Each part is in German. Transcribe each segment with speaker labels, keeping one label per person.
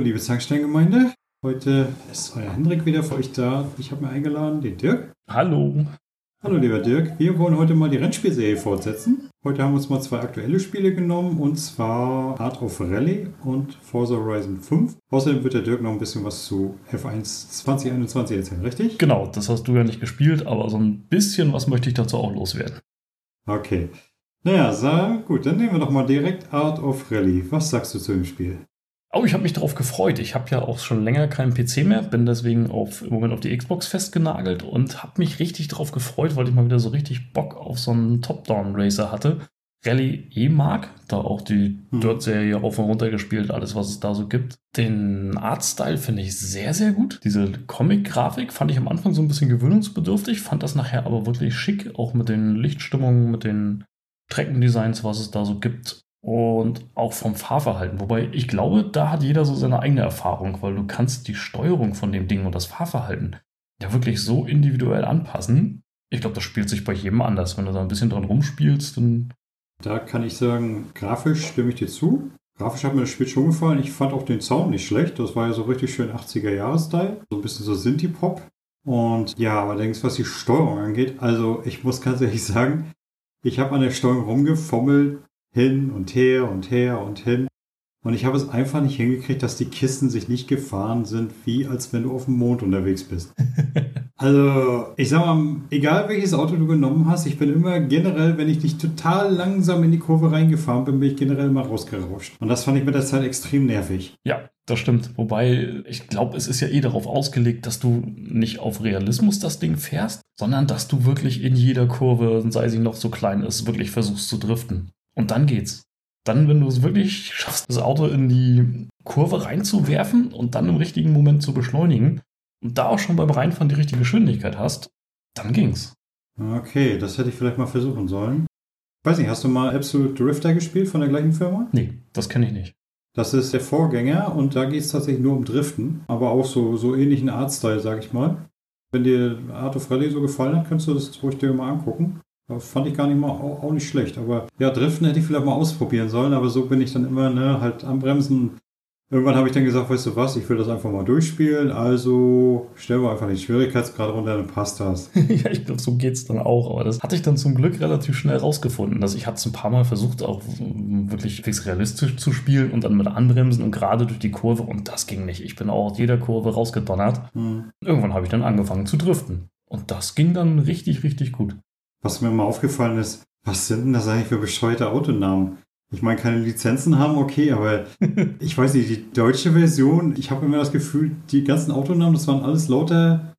Speaker 1: Hallo, liebe Zanksteingemeinde. Heute ist euer Hendrik wieder für euch da. Ich habe mir eingeladen, den Dirk.
Speaker 2: Hallo.
Speaker 1: Hallo, lieber Dirk. Wir wollen heute mal die Rennspielserie fortsetzen. Heute haben wir uns mal zwei aktuelle Spiele genommen, und zwar Art of Rally und Forza Horizon 5. Außerdem wird der Dirk noch ein bisschen was zu F1 2021 erzählen, richtig?
Speaker 2: Genau, das hast du ja nicht gespielt, aber so ein bisschen was möchte ich dazu auch loswerden.
Speaker 1: Okay. Naja, sag, gut, dann nehmen wir doch mal direkt Art of Rally. Was sagst du zu dem Spiel?
Speaker 2: Oh, ich habe mich darauf gefreut. Ich habe ja auch schon länger keinen PC mehr, bin deswegen auf, im Moment auf die Xbox festgenagelt und habe mich richtig darauf gefreut, weil ich mal wieder so richtig Bock auf so einen Top-Down-Racer hatte. Rally mag, da auch die hm. Dirt-Serie auf und runter gespielt, alles was es da so gibt. Den Artstyle finde ich sehr, sehr gut. Diese Comic-Grafik fand ich am Anfang so ein bisschen gewöhnungsbedürftig, fand das nachher aber wirklich schick, auch mit den Lichtstimmungen, mit den Streckendesigns, was es da so gibt und auch vom Fahrverhalten. Wobei ich glaube, da hat jeder so seine eigene Erfahrung, weil du kannst die Steuerung von dem Ding und das Fahrverhalten ja wirklich so individuell anpassen. Ich glaube, das spielt sich bei jedem anders. Wenn du da ein bisschen dran rumspielst, dann.
Speaker 1: Da kann ich sagen, grafisch stimme ich dir zu. Grafisch hat mir das Spiel schon gefallen. Ich fand auch den Sound nicht schlecht. Das war ja so richtig schön 80er-Jahres-Style. So ein bisschen so Sinti-Pop. Und ja, allerdings, was die Steuerung angeht, also ich muss ganz ehrlich sagen, ich habe an der Steuerung rumgefummelt hin und her und her und hin. Und ich habe es einfach nicht hingekriegt, dass die Kisten sich nicht gefahren sind, wie als wenn du auf dem Mond unterwegs bist. also, ich sag mal, egal welches Auto du genommen hast, ich bin immer generell, wenn ich nicht total langsam in die Kurve reingefahren bin, bin ich generell mal rausgerauscht. Und das fand ich mit der Zeit extrem nervig.
Speaker 2: Ja, das stimmt. Wobei, ich glaube, es ist ja eh darauf ausgelegt, dass du nicht auf Realismus das Ding fährst, sondern dass du wirklich in jeder Kurve, sei sie noch so klein ist, wirklich versuchst zu driften. Und dann geht's. Dann, wenn du es wirklich schaffst, das Auto in die Kurve reinzuwerfen und dann im richtigen Moment zu beschleunigen und da auch schon beim Reinfahren die richtige Geschwindigkeit hast, dann ging's.
Speaker 1: Okay, das hätte ich vielleicht mal versuchen sollen. Weiß nicht, hast du mal Absolute Drifter gespielt von der gleichen Firma?
Speaker 2: Nee, das kenne ich nicht.
Speaker 1: Das ist der Vorgänger und da geht es tatsächlich nur um Driften, aber auch so, so ähnlichen Artstyle, sag ich mal. Wenn dir Art of Rally so gefallen hat, kannst du das ruhig dir mal angucken. Das fand ich gar nicht mal auch, nicht schlecht. Aber ja, Driften hätte ich vielleicht mal ausprobieren sollen, aber so bin ich dann immer ne, halt am Bremsen. Irgendwann habe ich dann gesagt, weißt du was, ich will das einfach mal durchspielen, also stellen wir einfach den Schwierigkeitsgrad runter, dann passt das.
Speaker 2: ja, ich glaube, so geht es dann auch. Aber das hatte ich dann zum Glück relativ schnell rausgefunden. Dass ich hatte es ein paar Mal versucht, auch wirklich fix realistisch zu spielen und dann mit Anbremsen und gerade durch die Kurve und das ging nicht. Ich bin auch aus jeder Kurve rausgedonnert. Hm. Irgendwann habe ich dann angefangen zu driften. Und das ging dann richtig, richtig gut.
Speaker 1: Was mir mal aufgefallen ist, was sind denn das eigentlich für bescheuerte Autonamen? Ich meine, keine Lizenzen haben, okay, aber ich weiß nicht, die deutsche Version, ich habe immer das Gefühl, die ganzen Autonamen, das waren alles lauter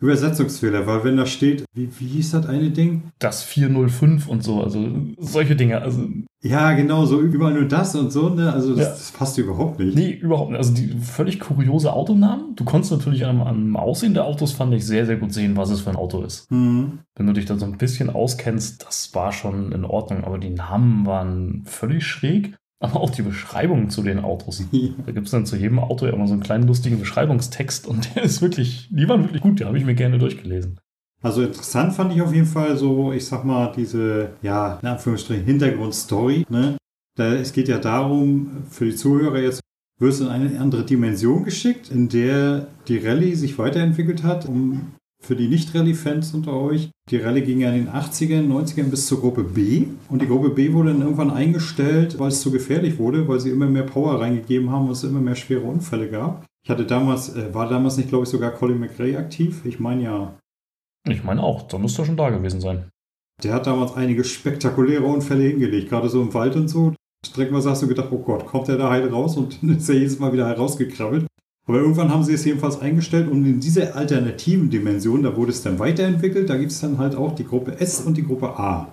Speaker 1: Übersetzungsfehler, weil wenn da steht, wie, wie hieß das eine Ding?
Speaker 2: Das 405 und so, also solche Dinge. Also
Speaker 1: ja, genau, so überall nur das und so, ne? Also das, ja. das passt überhaupt nicht.
Speaker 2: Nee, überhaupt nicht. Also die völlig kuriose Autonamen. Du konntest natürlich am, am Aussehen der Autos, fand ich, sehr, sehr gut sehen, was es für ein Auto ist. Mhm. Wenn du dich da so ein bisschen auskennst, das war schon in Ordnung, aber die Namen waren völlig schräg. Aber auch die Beschreibungen zu den Autos. Da gibt es dann zu jedem Auto ja immer so einen kleinen lustigen Beschreibungstext und der ist wirklich, die waren wirklich gut, die habe ich mir gerne durchgelesen.
Speaker 1: Also interessant fand ich auf jeden Fall so, ich sag mal, diese, ja, in Anführungsstrichen Hintergrundstory. Ne? Da, es geht ja darum, für die Zuhörer jetzt, wirst du in eine andere Dimension geschickt, in der die Rallye sich weiterentwickelt hat, um für die Nicht-Rallye-Fans unter euch. Die Rallye ging ja in den 80ern, 90ern bis zur Gruppe B. Und die Gruppe B wurde dann irgendwann eingestellt, weil es zu gefährlich wurde, weil sie immer mehr Power reingegeben haben und es immer mehr schwere Unfälle gab. Ich hatte damals, äh, war damals nicht, glaube ich, sogar Colin McRae aktiv. Ich meine ja.
Speaker 2: Ich meine auch, da müsste er schon da gewesen sein.
Speaker 1: Der hat damals einige spektakuläre Unfälle hingelegt, gerade so im Wald und so. Streckenweise hast du gedacht, oh Gott, kommt der da heil raus und ist er jedes Mal wieder herausgekrabbelt. Aber irgendwann haben sie es jedenfalls eingestellt und in dieser alternativen Dimension, da wurde es dann weiterentwickelt. Da gibt es dann halt auch die Gruppe S und die Gruppe A.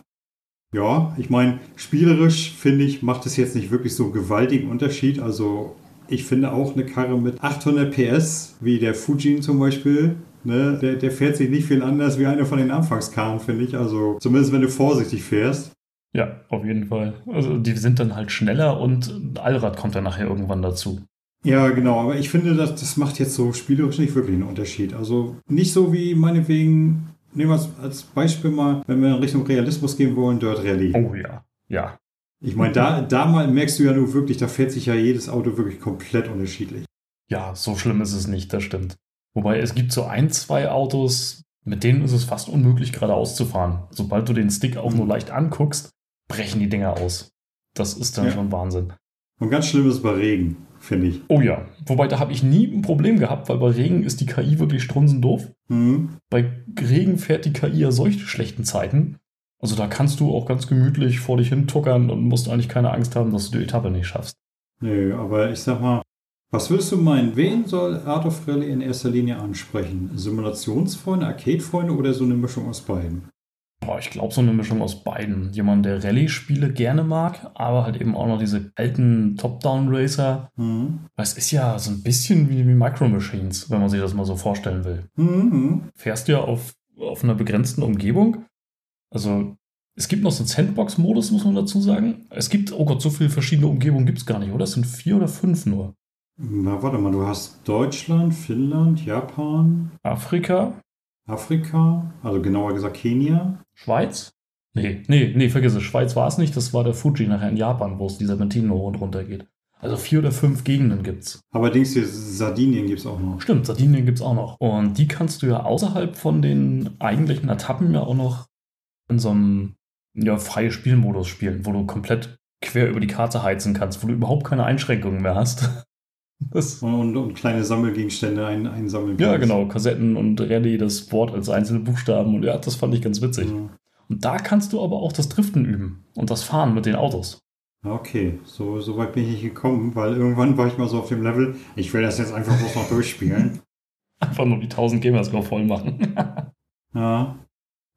Speaker 1: Ja, ich meine, spielerisch finde ich, macht es jetzt nicht wirklich so einen gewaltigen Unterschied. Also ich finde auch eine Karre mit 800 PS, wie der Fujin zum Beispiel, ne, der, der fährt sich nicht viel anders wie einer von den Anfangskarren, finde ich. Also zumindest wenn du vorsichtig fährst.
Speaker 2: Ja, auf jeden Fall. Also die sind dann halt schneller und Allrad kommt dann nachher irgendwann dazu.
Speaker 1: Ja, genau, aber ich finde, das, das macht jetzt so spielerisch nicht wirklich einen Unterschied. Also nicht so wie meinetwegen, nehmen wir es als Beispiel mal, wenn wir in Richtung Realismus gehen wollen, Dirt Rally.
Speaker 2: Oh ja, ja.
Speaker 1: Ich meine, da, da mal merkst du ja nur wirklich, da fährt sich ja jedes Auto wirklich komplett unterschiedlich.
Speaker 2: Ja, so schlimm ist es nicht, das stimmt. Wobei es gibt so ein, zwei Autos, mit denen ist es fast unmöglich, geradeaus zu fahren. Sobald du den Stick auch nur
Speaker 1: Mhm.
Speaker 2: leicht anguckst, brechen die Dinger aus. Das ist dann
Speaker 1: Ja.
Speaker 2: schon Wahnsinn.
Speaker 1: Und ganz schlimm ist bei Regen, finde ich.
Speaker 2: Oh ja, wobei da habe ich nie ein Problem gehabt, weil bei Regen ist die KI wirklich strunzendoof.
Speaker 1: Hm.
Speaker 2: Bei Regen fährt die KI ja solche schlechten Zeiten. Also da kannst du auch ganz gemütlich vor dich hin tuckern und musst eigentlich keine Angst haben, dass du die Etappe nicht schaffst.
Speaker 1: Nö, aber ich sag mal, was würdest du meinen, wen soll Art of Rally in erster Linie ansprechen? Simulationsfreunde, Arcade-Freunde oder so eine Mischung aus beiden?
Speaker 2: Boah, ich glaube so eine Mischung aus beiden. Jemand, der Rallye-Spiele gerne mag, aber halt eben auch noch diese alten Top-Down-Racer.
Speaker 1: Hm.
Speaker 2: Das ist ja so ein bisschen wie, wie Micro Machines, wenn man sich das mal so vorstellen will.
Speaker 1: Hm, hm.
Speaker 2: Fährst ja auf, auf einer begrenzten Umgebung. Also es gibt noch so einen Sandbox-Modus, muss man dazu sagen. Es gibt, oh Gott, so viele verschiedene Umgebungen gibt es gar nicht, oder? Es sind vier oder fünf nur.
Speaker 1: Na, warte mal, du hast Deutschland, Finnland, Japan,
Speaker 2: Afrika,
Speaker 1: Afrika, also genauer gesagt Kenia.
Speaker 2: Schweiz? Nee, nee, nee, vergiss es. Schweiz war es nicht. Das war der Fuji nachher in Japan, wo es die Serpentinen hoch und runter geht. Also vier oder fünf Gegenden gibt's.
Speaker 1: Aber Dings hier, Sardinien gibt es auch noch.
Speaker 2: Stimmt, Sardinien gibt's auch noch. Und die kannst du ja außerhalb von den eigentlichen Etappen ja auch noch in so einem ja, freie Spielmodus spielen, wo du komplett quer über die Karte heizen kannst, wo du überhaupt keine Einschränkungen mehr hast. Das,
Speaker 1: Und, und, kleine Sammelgegenstände ein, einsammeln
Speaker 2: ja, genau, Kassetten und Rallye, das Wort als einzelne Buchstaben. Und ja, das fand ich ganz witzig.
Speaker 1: Mhm.
Speaker 2: Und da kannst du aber auch das Driften üben und das Fahren mit den Autos.
Speaker 1: Okay, so, so weit bin ich nicht gekommen, weil irgendwann war ich mal so auf dem Level, ich will das jetzt einfach bloß noch durchspielen.
Speaker 2: Einfach nur die 1000 Gamerscore voll machen.
Speaker 1: Ja.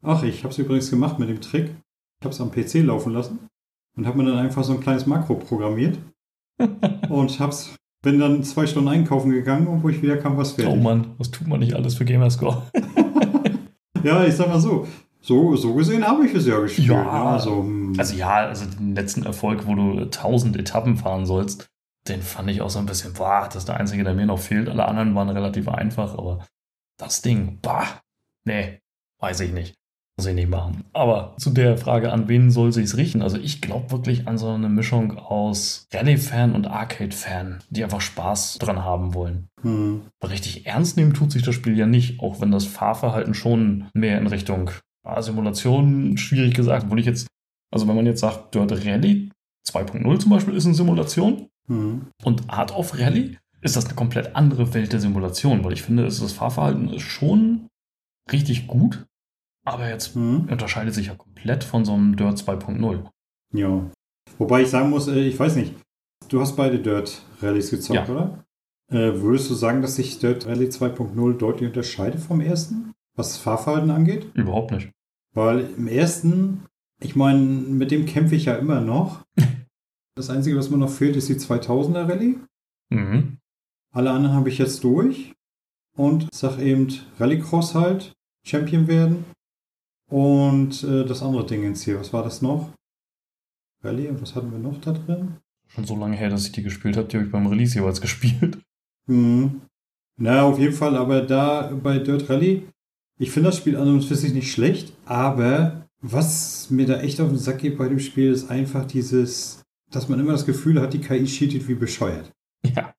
Speaker 1: Ach, ich habe es übrigens gemacht mit dem Trick. Ich habe es am PC laufen lassen und habe mir dann einfach so ein kleines Makro programmiert und hab's, bin dann zwei Stunden einkaufen gegangen und wo ich wieder kam, was
Speaker 2: oh
Speaker 1: fertig.
Speaker 2: Mann, was tut man nicht alles für Gamerscore?
Speaker 1: ja, ich sag mal so, so, so gesehen habe ich es ja gespielt.
Speaker 2: Ja.
Speaker 1: ne? also, hm,
Speaker 2: Also ja, also den letzten Erfolg, wo du 1000 Etappen fahren sollst, den fand ich auch so ein bisschen, boah, das ist der einzige, der mir noch fehlt. Alle anderen waren relativ einfach, aber das Ding, bah, nee, weiß ich nicht. Muss ich nicht machen. Aber zu der Frage, an wen soll sich's richten? Also ich glaube wirklich an so eine Mischung aus Rallye-Fan und Arcade-Fan, die einfach Spaß dran haben wollen.
Speaker 1: hm,
Speaker 2: richtig ernst nehmen tut sich das Spiel ja nicht, auch wenn das Fahrverhalten schon mehr in Richtung Simulation, schwierig gesagt, obwohl ich jetzt, also wenn man jetzt sagt, Dirt Rally 2.0 zum Beispiel ist eine Simulation
Speaker 1: hm,
Speaker 2: und Art of Rally ist das eine komplett andere Welt der Simulation, weil ich finde, das Fahrverhalten ist schon richtig gut, aber jetzt
Speaker 1: hm.
Speaker 2: unterscheidet sich ja komplett von so einem Dirt 2.0.
Speaker 1: Ja. Wobei ich sagen muss, äh, ich weiß nicht, du hast beide Dirt Rallyes gezockt,
Speaker 2: Ja.
Speaker 1: oder? Äh, würdest du sagen, dass sich Dirt Rally 2.0 deutlich unterscheidet vom ersten, was Fahrverhalten angeht?
Speaker 2: Überhaupt nicht.
Speaker 1: Weil im ersten, ich meine, mit dem kämpfe ich ja immer noch. Das Einzige, was mir noch fehlt, ist die 2000er Rallye.
Speaker 2: Mhm.
Speaker 1: Alle anderen habe ich jetzt durch. Und sag eben Rallycross halt, Champion werden. Und äh, das andere Ding jetzt hier, was war das noch? Rallye, und was hatten wir noch da drin?
Speaker 2: Schon so lange her, dass ich die gespielt habe, die habe ich beim Release jeweils gespielt.
Speaker 1: Mhm. Na, auf jeden Fall, aber da bei Dirt Rally, ich finde das Spiel an und für sich nicht schlecht, aber was mir da echt auf den Sack geht bei dem Spiel, ist einfach dieses, dass man immer das Gefühl hat, die KI cheatet wie bescheuert.
Speaker 2: Ja.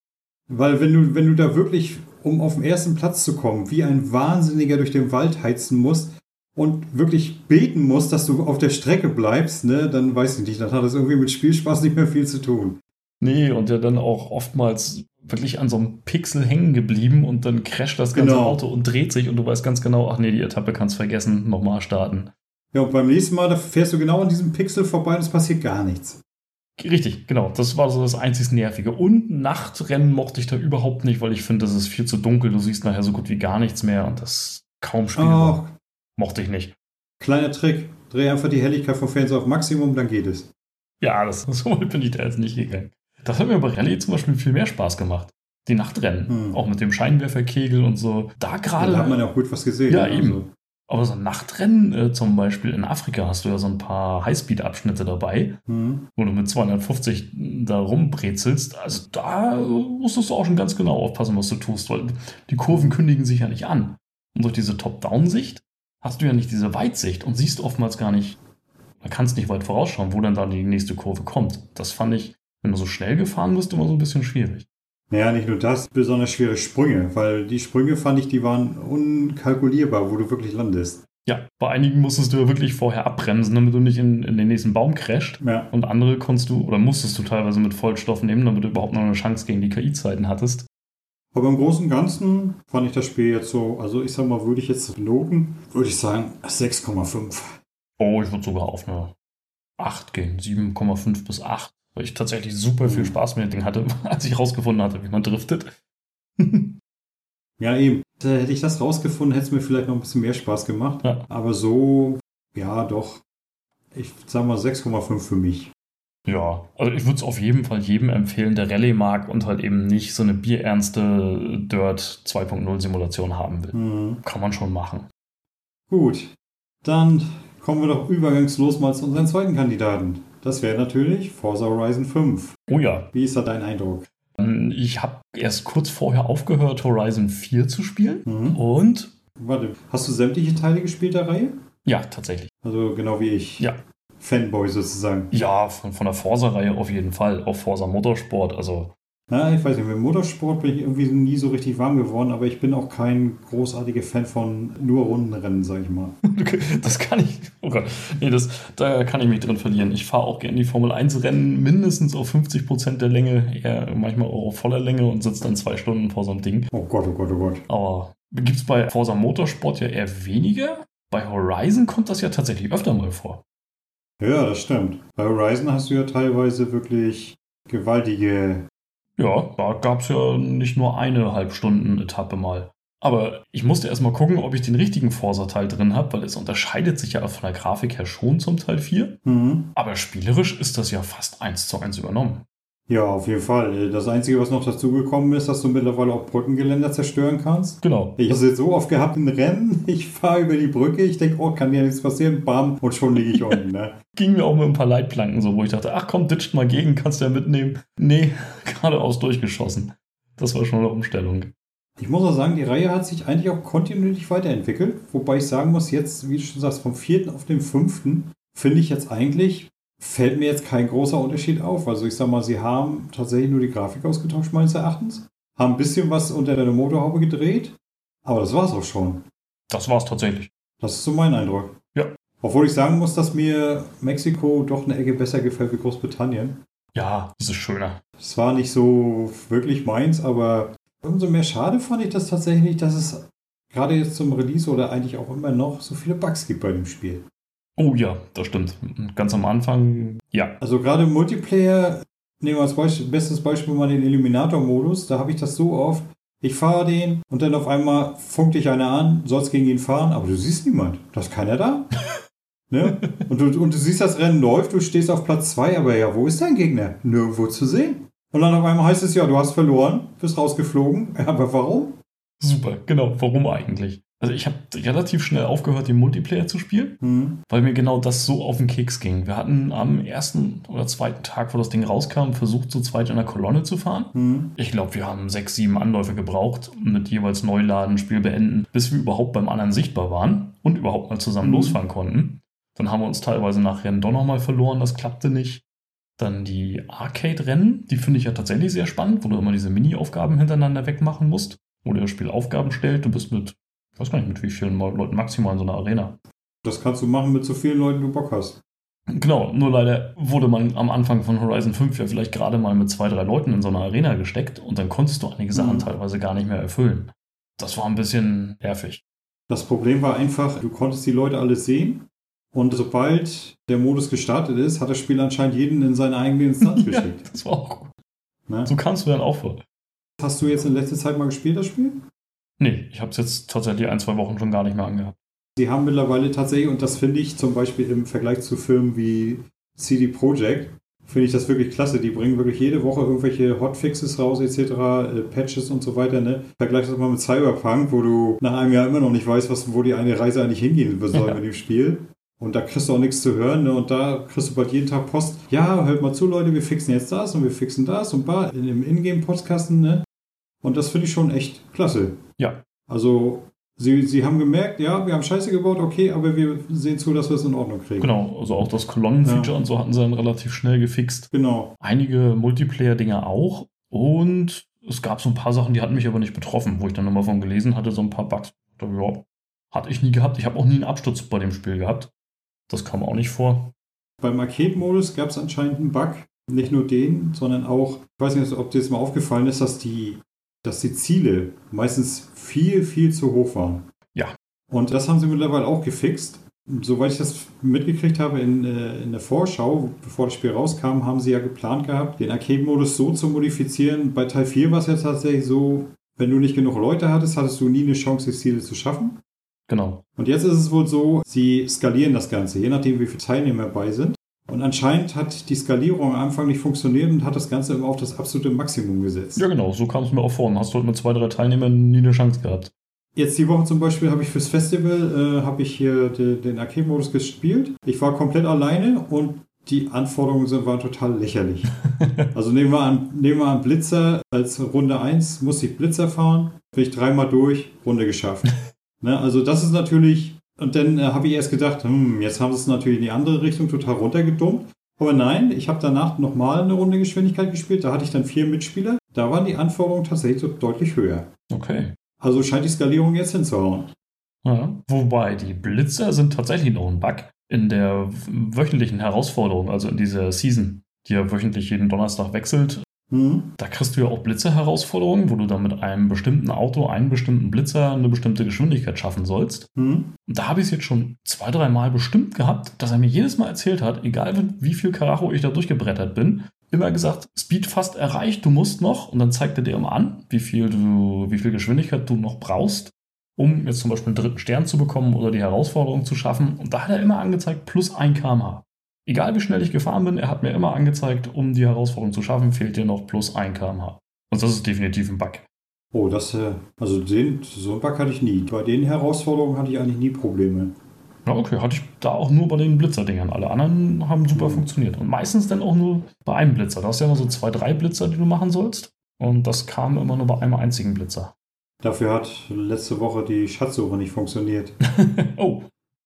Speaker 1: Weil wenn du, wenn du da wirklich, um auf den ersten Platz zu kommen, wie ein Wahnsinniger durch den Wald heizen musst und wirklich beten musst, dass du auf der Strecke bleibst, ne, dann weiß ich nicht, dann hat das irgendwie mit Spielspaß nicht mehr viel zu tun.
Speaker 2: Nee, und ja dann auch oftmals wirklich an so einem Pixel hängen geblieben und dann crasht das ganze
Speaker 1: Genau.
Speaker 2: Auto und dreht sich und du weißt ganz genau, ach nee, die Etappe kannst vergessen, nochmal starten.
Speaker 1: Ja, und beim nächsten Mal, da fährst du genau an diesem Pixel vorbei und es passiert gar nichts.
Speaker 2: Richtig, genau. Das war so das einzig Nervige. Und Nachtrennen mochte ich da überhaupt nicht, weil ich finde, das ist viel zu dunkel. Du siehst nachher so gut wie gar nichts mehr und das ist kaum spielbar.
Speaker 1: Oh,
Speaker 2: Mochte ich nicht.
Speaker 1: kleiner Trick. Dreh einfach die Helligkeit vom Fernseher auf Maximum, dann geht es.
Speaker 2: Ja, das, so bin ich da jetzt nicht gegangen. Das hat mir bei Rallye zum Beispiel viel mehr Spaß gemacht. Die Nachtrennen.
Speaker 1: Hm.
Speaker 2: Auch mit dem Scheinwerferkegel und so. Da gerade.
Speaker 1: Da hat man ja auch gut was gesehen.
Speaker 2: Ja,
Speaker 1: ne?
Speaker 2: eben. Aber so ein Nachtrennen, äh, zum Beispiel in Afrika, hast du ja so ein paar Highspeed-Abschnitte dabei,
Speaker 1: Hm.
Speaker 2: wo du mit 250 da rumbrezelst. Also da musstest du auch schon ganz genau aufpassen, was du tust, weil die Kurven kündigen sich ja nicht an. Und durch diese Top-Down-Sicht hast du ja nicht diese Weitsicht und siehst oftmals gar nicht, man kannst nicht weit vorausschauen, wo dann da die nächste Kurve kommt. Das fand ich, wenn du so schnell gefahren bist, immer so ein bisschen schwierig.
Speaker 1: Naja, nicht nur das, besonders schwere Sprünge, weil die Sprünge fand ich, die waren unkalkulierbar, wo du wirklich landest.
Speaker 2: Ja, bei einigen musstest du ja wirklich vorher abbremsen, damit du nicht in, in den nächsten Baum crasht.
Speaker 1: Ja.
Speaker 2: Und andere konntest du oder musstest du teilweise mit Vollstoff nehmen, damit du überhaupt noch eine Chance gegen die KI-Zeiten hattest.
Speaker 1: Aber im Großen und Ganzen fand ich das Spiel jetzt so, also ich sag mal, würde ich jetzt noten, würde ich sagen 6,5.
Speaker 2: Oh, ich würde sogar auf eine 8 gehen, 7,5 bis 8, weil ich tatsächlich super viel
Speaker 1: Mhm.
Speaker 2: Spaß mit dem Ding hatte, als ich rausgefunden hatte, wie man driftet.
Speaker 1: Ja, eben. Hätte ich das rausgefunden, hätte es mir vielleicht noch ein bisschen mehr Spaß gemacht.
Speaker 2: Ja.
Speaker 1: Aber so, ja, doch. Ich sag mal 6,5 für mich.
Speaker 2: Ja, also ich würde es auf jeden Fall jedem empfehlen, der Rallye mag und halt eben nicht so eine bierernste Dirt 2.0 Simulation haben will.
Speaker 1: Mhm.
Speaker 2: Kann man schon machen.
Speaker 1: Gut, dann kommen wir doch übergangslos mal zu unserem zweiten Kandidaten. Das wäre natürlich Forza Horizon 5.
Speaker 2: Oh ja,
Speaker 1: Wie ist da dein Eindruck?
Speaker 2: ich habe erst kurz vorher aufgehört, Horizon 4 zu spielen
Speaker 1: Mhm.
Speaker 2: und
Speaker 1: Warte, hast du sämtliche Teile gespielt der Reihe?
Speaker 2: ja, tatsächlich.
Speaker 1: Also genau wie ich.
Speaker 2: Ja.
Speaker 1: Fanboy sozusagen.
Speaker 2: Ja, von, von der Forza-Reihe auf jeden Fall. Auch Forza Motorsport. Also,
Speaker 1: Na, ich weiß nicht, mit Motorsport bin ich irgendwie nie so richtig warm geworden, aber ich bin auch kein großartiger Fan von nur Rundenrennen, sag ich mal.
Speaker 2: das kann ich. Oh Gott. Nee, das, da kann ich mich drin verlieren. Ich fahre auch gerne die Formel 1-Rennen mindestens auf 50% der Länge, eher manchmal auch auf voller Länge und sitze dann zwei Stunden vor so einem Ding.
Speaker 1: Oh Gott, oh Gott, oh Gott.
Speaker 2: Aber gibt es bei Forza Motorsport ja eher weniger. Bei Horizon kommt das ja tatsächlich öfter mal vor.
Speaker 1: Ja, das stimmt. Bei Horizon hast du ja teilweise wirklich gewaltige.
Speaker 2: Ja, da gab es ja nicht nur eine Halbstunden-Etappe mal. Aber ich musste erstmal gucken, ob ich den richtigen Forsa-Teil drin habe, weil es unterscheidet sich ja von der Grafik her schon zum Teil 4.
Speaker 1: Mhm.
Speaker 2: Aber spielerisch ist das ja fast eins zu eins übernommen.
Speaker 1: Ja, auf jeden Fall. Das Einzige, was noch dazugekommen ist, dass du mittlerweile auch Brückengeländer zerstören kannst.
Speaker 2: Genau.
Speaker 1: Ich habe es jetzt so oft gehabt in Rennen, ich fahre über die Brücke, ich denke, oh, kann ja nichts passieren, bam, und schon liege ich unten. Ne?
Speaker 2: Ging mir auch mit ein paar Leitplanken so, wo ich dachte, ach komm, ditcht mal gegen, kannst du ja mitnehmen. Nee, geradeaus durchgeschossen. Das war schon eine Umstellung.
Speaker 1: Ich muss auch sagen, die Reihe hat sich eigentlich auch kontinuierlich weiterentwickelt. Wobei ich sagen muss, jetzt, wie du schon sagst, vom vierten auf den fünften, finde ich jetzt eigentlich, fällt mir jetzt kein großer Unterschied auf. Also ich sag mal, sie haben tatsächlich nur die Grafik ausgetauscht, meines Erachtens. Haben ein bisschen was unter der Motorhaube gedreht. Aber das war's auch schon.
Speaker 2: Das war's tatsächlich.
Speaker 1: Das ist so mein Eindruck.
Speaker 2: Ja.
Speaker 1: Obwohl ich sagen muss, dass mir Mexiko doch eine Ecke besser gefällt wie Großbritannien.
Speaker 2: Ja, das ist schöner.
Speaker 1: Es war nicht so wirklich meins, aber umso mehr schade fand ich das tatsächlich, dass es gerade jetzt zum Release oder eigentlich auch immer noch so viele Bugs gibt bei dem Spiel.
Speaker 2: Oh ja, das stimmt. Ganz am Anfang, ja.
Speaker 1: Also gerade im Multiplayer, nehmen wir als Beispiel, bestes Beispiel mal den Illuminator-Modus, da habe ich das so oft, ich fahre den und dann auf einmal funkt dich einer an, sollst gegen ihn fahren, aber du siehst niemand. Da ist keiner da. ne? und, du, und du siehst, das Rennen läuft, du stehst auf Platz 2, aber ja, wo ist dein Gegner? Nirgendwo zu sehen. Und dann auf einmal heißt es ja, du hast verloren, bist rausgeflogen. Aber warum?
Speaker 2: Super, genau. Warum eigentlich? Also ich habe relativ schnell aufgehört, den Multiplayer zu spielen,
Speaker 1: Hm.
Speaker 2: weil mir genau das so auf den Keks ging. Wir hatten am ersten oder zweiten Tag, wo das Ding rauskam, versucht, zu zweit in der Kolonne zu fahren.
Speaker 1: Hm.
Speaker 2: Ich glaube, wir haben sechs, sieben Anläufe gebraucht, mit jeweils Neuladen, Spiel beenden, bis wir überhaupt beim anderen sichtbar waren und überhaupt mal zusammen
Speaker 1: Mhm.
Speaker 2: losfahren konnten. Dann haben wir uns teilweise nach Rennen doch nochmal verloren, das klappte nicht. Dann die Arcade-Rennen, die finde ich ja tatsächlich sehr spannend, wo du immer diese Mini-Aufgaben hintereinander wegmachen musst. Wo dir das Spiel Aufgaben stellt, du bist mit, ich weiß gar nicht, mit wie vielen Leuten maximal in so einer Arena.
Speaker 1: Das kannst du machen mit so vielen Leuten, du Bock hast.
Speaker 2: Genau, nur leider wurde man am Anfang von Horizon 5 ja vielleicht gerade mal mit zwei, drei Leuten in so einer Arena gesteckt und dann konntest du einige Sachen
Speaker 1: Mhm.
Speaker 2: teilweise gar nicht mehr erfüllen. Das war ein bisschen nervig.
Speaker 1: Das Problem war einfach, du konntest die Leute alle sehen. Und sobald der Modus gestartet ist, hat das Spiel anscheinend jeden in seine eigene Instanz
Speaker 2: Ja,
Speaker 1: geschickt.
Speaker 2: das war auch gut.
Speaker 1: Ne?
Speaker 2: So kamst du dann auch vor.
Speaker 1: Hast du jetzt in letzter Zeit mal gespielt, das Spiel?
Speaker 2: Nee, ich habe es jetzt tatsächlich ein, zwei Wochen schon gar nicht mehr angehabt.
Speaker 1: Sie haben mittlerweile tatsächlich, und das finde ich zum Beispiel im Vergleich zu Firmen wie CD Projekt, finde ich das wirklich klasse. Die bringen wirklich jede Woche irgendwelche Hotfixes raus, etc., äh, Patches und so weiter. Ne? Vergleich das mal mit Cyberpunk, wo du nach einem Jahr immer noch nicht weißt, was, wo die eine Reise eigentlich hingehen soll
Speaker 2: Ja.
Speaker 1: mit dem Spiel. Und da kriegst du auch nichts zu hören. Ne? Und da kriegst du bald jeden Tag Post. Ja, hört mal zu, Leute, wir fixen jetzt das und wir fixen das und bar in dem Ingame-Podcasten. Ne? Und das finde ich schon echt klasse.
Speaker 2: Ja.
Speaker 1: Also, sie, sie haben gemerkt, ja, wir haben Scheiße gebaut, okay, aber wir sehen zu, dass wir es in Ordnung kriegen.
Speaker 2: Genau, also auch das Kolonnenfeature
Speaker 1: Ja.
Speaker 2: und so hatten sie dann relativ schnell gefixt.
Speaker 1: Genau.
Speaker 2: Einige Multiplayer-Dinge auch. Und es gab so ein paar Sachen, die hatten mich aber nicht betroffen, wo ich dann nochmal von gelesen hatte, so ein paar Bugs. Ja, hatte ich nie gehabt. Ich habe auch nie einen Absturz bei dem Spiel gehabt. Das kam auch nicht vor.
Speaker 1: Beim Arcade-Modus gab es anscheinend einen Bug. Nicht nur den, sondern auch, ich weiß nicht, ob dir das mal aufgefallen ist, dass die, dass die Ziele meistens viel, viel zu hoch waren.
Speaker 2: Ja.
Speaker 1: Und das haben sie mittlerweile auch gefixt. Soweit ich das mitgekriegt habe in, äh, in der Vorschau, bevor das Spiel rauskam, haben sie ja geplant gehabt, den Arcade-Modus so zu modifizieren. Bei Teil 4 war es ja tatsächlich so, wenn du nicht genug Leute hattest, hattest du nie eine Chance, die Ziele zu schaffen.
Speaker 2: Genau.
Speaker 1: Und jetzt ist es wohl so, sie skalieren das Ganze, je nachdem, wie viele Teilnehmer dabei sind. Und anscheinend hat die Skalierung am Anfang nicht funktioniert und hat das Ganze immer auf das absolute Maximum gesetzt.
Speaker 2: Ja, genau, so kam es mir auch vor. Und hast du halt mit zwei, drei Teilnehmern nie eine Chance gehabt.
Speaker 1: Jetzt die Woche zum Beispiel habe ich fürs Festival äh, habe ich hier de, den Arcade-Modus gespielt. Ich war komplett alleine und die Anforderungen sind, waren total lächerlich. also nehmen wir, an, nehmen wir an Blitzer als Runde 1, muss ich Blitzer fahren, bin ich dreimal durch, Runde geschafft. ne, also das ist natürlich, und dann äh, habe ich erst gedacht, hm, jetzt haben sie es natürlich in die andere Richtung total runtergedummt. Aber nein, ich habe danach nochmal eine Runde Geschwindigkeit gespielt, da hatte ich dann vier Mitspieler. Da waren die Anforderungen tatsächlich so deutlich höher.
Speaker 2: Okay.
Speaker 1: Also scheint die Skalierung jetzt hinzuhauen.
Speaker 2: Ja, wobei die Blitzer sind tatsächlich noch ein Bug in der wöchentlichen Herausforderung, also in dieser Season, die ja wöchentlich jeden Donnerstag wechselt.
Speaker 1: Mhm.
Speaker 2: Da kriegst du ja auch Blitzer-Herausforderungen, wo du dann mit einem bestimmten Auto, einen bestimmten Blitzer eine bestimmte Geschwindigkeit schaffen sollst.
Speaker 1: Mhm.
Speaker 2: Und da habe ich es jetzt schon zwei, drei Mal bestimmt gehabt, dass er mir jedes Mal erzählt hat, egal wie viel Karacho ich da durchgebrettert bin, immer gesagt, Speed fast erreicht, du musst noch. Und dann zeigt er dir immer an, wie viel, du, wie viel Geschwindigkeit du noch brauchst, um jetzt zum Beispiel einen dritten Stern zu bekommen oder die Herausforderung zu schaffen. Und da hat er immer angezeigt, plus 1 km/h. Egal wie schnell ich gefahren bin, er hat mir immer angezeigt, um die Herausforderung zu schaffen, fehlt dir noch plus 1 km/h. Und das ist definitiv ein Bug.
Speaker 1: Oh, das, äh, also den, so einen Bug hatte ich nie. Bei den Herausforderungen hatte ich eigentlich nie Probleme.
Speaker 2: Ja, okay, hatte ich da auch nur bei den Blitzerdingern. Alle anderen haben super
Speaker 1: Mhm.
Speaker 2: funktioniert. Und meistens dann auch nur bei einem Blitzer. Da hast du ja immer so zwei, drei Blitzer, die du machen sollst. Und das kam immer nur bei einem einzigen Blitzer.
Speaker 1: Dafür hat letzte Woche die Schatzsuche nicht funktioniert.
Speaker 2: oh,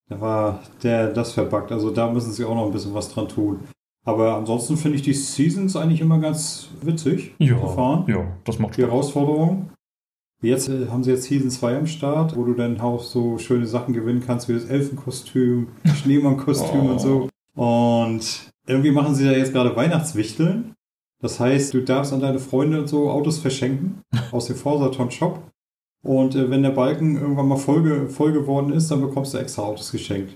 Speaker 1: Da war der das verbuggt. Also da müssen sie auch noch ein bisschen was dran tun. Aber ansonsten finde ich die Seasons eigentlich immer ganz witzig
Speaker 2: ja,
Speaker 1: zu fahren.
Speaker 2: ja, das macht
Speaker 1: Die
Speaker 2: Spaß.
Speaker 1: Herausforderung. Jetzt äh, haben sie jetzt Season 2 am Start, wo du dann auch so schöne Sachen gewinnen kannst, wie das Elfenkostüm, Schneemannkostüm
Speaker 2: Oh.
Speaker 1: und so. Und irgendwie machen sie da jetzt gerade Weihnachtswichteln. Das heißt, du darfst an deine Freunde und so Autos verschenken aus dem Forsaton Shop. Und äh, wenn der Balken irgendwann mal voll, ge- voll geworden ist, dann bekommst du extra Autos geschenkt.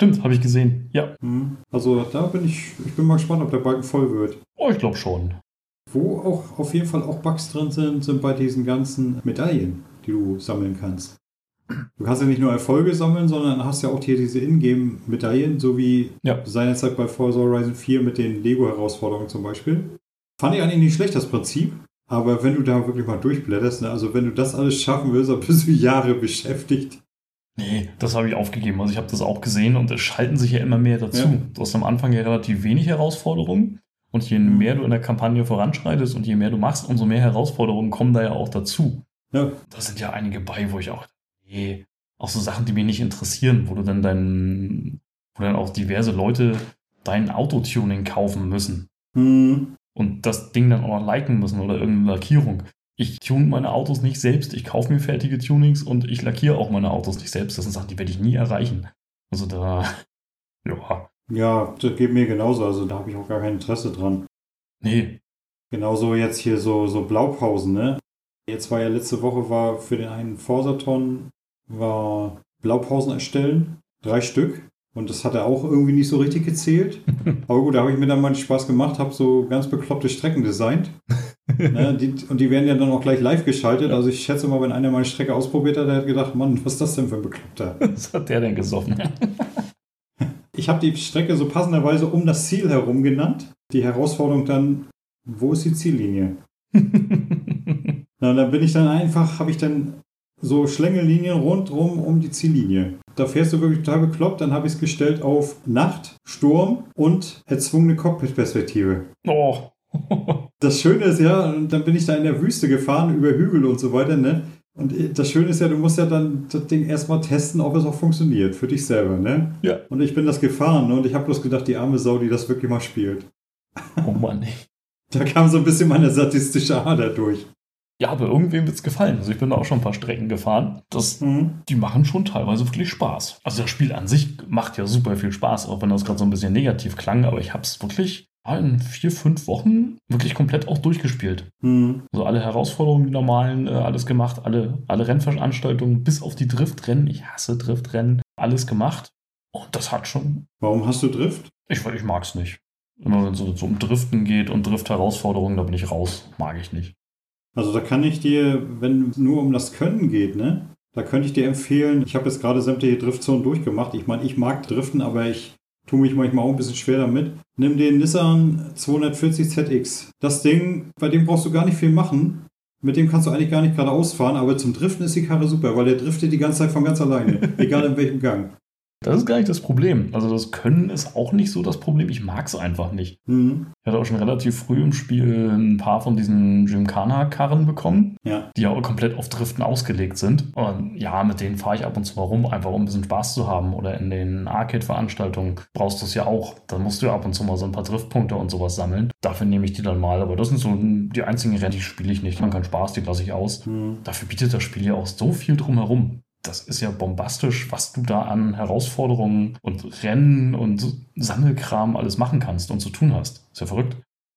Speaker 2: Stimmt, habe ich gesehen. Ja,
Speaker 1: Hm. Also da bin ich, ich bin mal gespannt, ob der Balken voll wird.
Speaker 2: oh, ich glaube schon.
Speaker 1: Wo auch auf jeden Fall auch Bugs drin sind, sind bei diesen ganzen Medaillen, die du sammeln kannst. Du kannst ja nicht nur Erfolge sammeln, sondern hast ja auch hier diese Ingame-Medaillen, so wie
Speaker 2: Ja.
Speaker 1: seinerzeit bei Forza Horizon 4 mit den Lego-Herausforderungen zum Beispiel. Fand ich eigentlich nicht schlecht, das Prinzip. Aber wenn du da wirklich mal durchblätterst, ne, also wenn du das alles schaffen willst, dann bist du Jahre beschäftigt.
Speaker 2: Nee, das habe ich aufgegeben. Also ich habe das auch gesehen und es schalten sich ja immer mehr dazu.
Speaker 1: Ja.
Speaker 2: Du hast am Anfang ja relativ wenig Herausforderungen. Und je
Speaker 1: Mhm.
Speaker 2: mehr du in der Kampagne voranschreitest und je mehr du machst, umso mehr Herausforderungen kommen da ja auch dazu.
Speaker 1: Ja,
Speaker 2: Da sind ja einige bei, wo ich auch, nee, auch so Sachen, die mich nicht interessieren, wo du dann dein, wo dann auch diverse Leute dein Autotuning kaufen müssen
Speaker 1: hm.
Speaker 2: Und das Ding dann auch noch liken müssen oder irgendeine Lackierung. Ich tune meine Autos nicht selbst, ich kaufe mir fertige Tunings und ich lackiere auch meine Autos nicht selbst. Das sind Sachen, die werde ich nie erreichen. Also da, ja,
Speaker 1: ja, das geht mir genauso. Also da habe ich auch gar kein Interesse dran.
Speaker 2: nee,
Speaker 1: Genauso jetzt hier so, so Blaupausen, ne? Jetzt war ja letzte Woche war für den einen Forsaton war Blaupausen erstellen, drei Stück. Und das hat er auch irgendwie nicht so richtig gezählt. Aber gut, da habe ich mir dann mal Spaß gemacht, habe so ganz bekloppte Strecken designt. ne? die, und die werden ja dann auch gleich live geschaltet. Also ich schätze mal, wenn einer meine Strecke ausprobiert hat, der hat gedacht, Mann, was ist das denn für ein Bekloppter?
Speaker 2: was hat der denn gesoffen?
Speaker 1: Ich habe die Strecke so passenderweise um das Ziel herum genannt. Die Herausforderung dann, wo ist die Ziellinie? Na, da bin ich dann einfach, habe ich dann so Schlängellinien rundrum um die Ziellinie. Da fährst du wirklich total bekloppt. Dann habe ich es gestellt auf Nacht, Sturm und erzwungene Cockpit-Perspektive.
Speaker 2: oh.
Speaker 1: Das Schöne ist ja, und dann bin ich da in der Wüste gefahren, über Hügel und so weiter, ne? Und das Schöne ist ja, du musst ja dann das Ding erstmal testen, ob es auch funktioniert, für dich selber, ne?
Speaker 2: Ja.
Speaker 1: Und ich bin das gefahren ne? und ich habe bloß gedacht, die arme Sau, die das wirklich mal spielt.
Speaker 2: oh Mann.
Speaker 1: Da kam so ein bisschen meine sadistische Ader durch.
Speaker 2: Ja, aber irgendwem wird es gefallen. Also ich bin da auch schon ein paar Strecken gefahren. Das,
Speaker 1: Mhm.
Speaker 2: Die machen schon teilweise wirklich Spaß. Also das Spiel an sich macht ja super viel Spaß, auch wenn das gerade so ein bisschen negativ klang, aber ich habe es wirklich in vier, fünf Wochen wirklich komplett auch durchgespielt.
Speaker 1: Mhm.
Speaker 2: Also alle Herausforderungen, die normalen, äh, alles gemacht, alle, alle Rennveranstaltungen, bis auf die Driftrennen. Ich hasse Driftrennen, alles gemacht. Und das hat schon.
Speaker 1: Warum hast du Drift?
Speaker 2: Ich, ich mag es nicht. Immer wenn es so, so um Driften geht und Drift-Herausforderungen, da bin ich raus. Mag ich nicht.
Speaker 1: Also da kann ich dir, wenn es nur um das Können geht, ne? Da könnte ich dir empfehlen, ich habe jetzt gerade sämtliche Driftzonen durchgemacht. Ich meine, ich mag Driften, aber ich tue mich manchmal auch ein bisschen schwer damit. Nimm den Nissan 240 ZX. Das Ding, bei dem brauchst du gar nicht viel machen. Mit dem kannst du eigentlich gar nicht geradeaus fahren, aber zum Driften ist die Karre super, weil der driftet die ganze Zeit von ganz alleine, egal in welchem Gang.
Speaker 2: Das ist gar nicht das Problem. Also das Können ist auch nicht so das Problem. Ich mag es einfach nicht.
Speaker 1: Mhm.
Speaker 2: Ich hatte auch schon relativ früh im Spiel ein paar von diesen Gymkhana-Karren bekommen,
Speaker 1: Ja.
Speaker 2: die ja auch komplett auf Driften ausgelegt sind. Und ja, mit denen fahre ich ab und zu mal rum, einfach um ein bisschen Spaß zu haben. Oder in den Arcade-Veranstaltungen brauchst du es ja auch. Da musst du ja ab und zu mal so ein paar Driftpunkte und sowas sammeln. Dafür nehme ich die dann mal. Aber das sind so die einzigen Rennen, die spiele ich nicht. Man kann Spaß, die lasse ich aus.
Speaker 1: Mhm.
Speaker 2: Dafür bietet das Spiel ja auch so viel drumherum. Das ist ja bombastisch, was du da an Herausforderungen und Rennen und Sammelkram alles machen kannst und zu tun hast. Ist ja verrückt.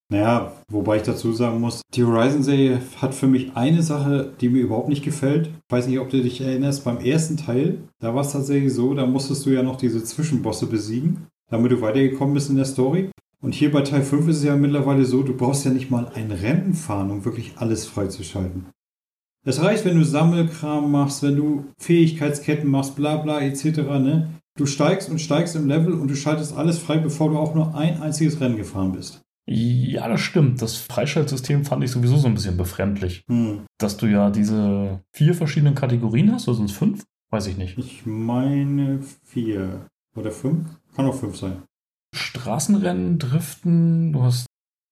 Speaker 1: Naja, wobei ich dazu sagen muss, die Horizon-Serie hat für mich eine Sache, die mir überhaupt nicht gefällt. Ich weiß nicht, ob du dich erinnerst, beim ersten Teil, da war es tatsächlich so, da musstest du ja noch diese Zwischenbosse besiegen, damit du weitergekommen bist in der Story. Und hier bei Teil 5 ist es ja mittlerweile so, du brauchst ja nicht mal ein Rennen fahren, um wirklich alles freizuschalten. Es reicht, wenn du Sammelkram machst, wenn du Fähigkeitsketten machst, bla bla etc. Ne? Du steigst und steigst im Level und du schaltest alles frei, bevor du auch nur ein einziges Rennen gefahren bist.
Speaker 2: Ja, das stimmt. Das Freischaltsystem fand ich sowieso so ein bisschen befremdlich.
Speaker 1: Hm.
Speaker 2: Dass du ja diese vier verschiedenen Kategorien hast, oder sind es fünf? Weiß ich nicht.
Speaker 1: Ich meine vier oder fünf. Kann auch fünf sein.
Speaker 2: Straßenrennen, Driften, du hast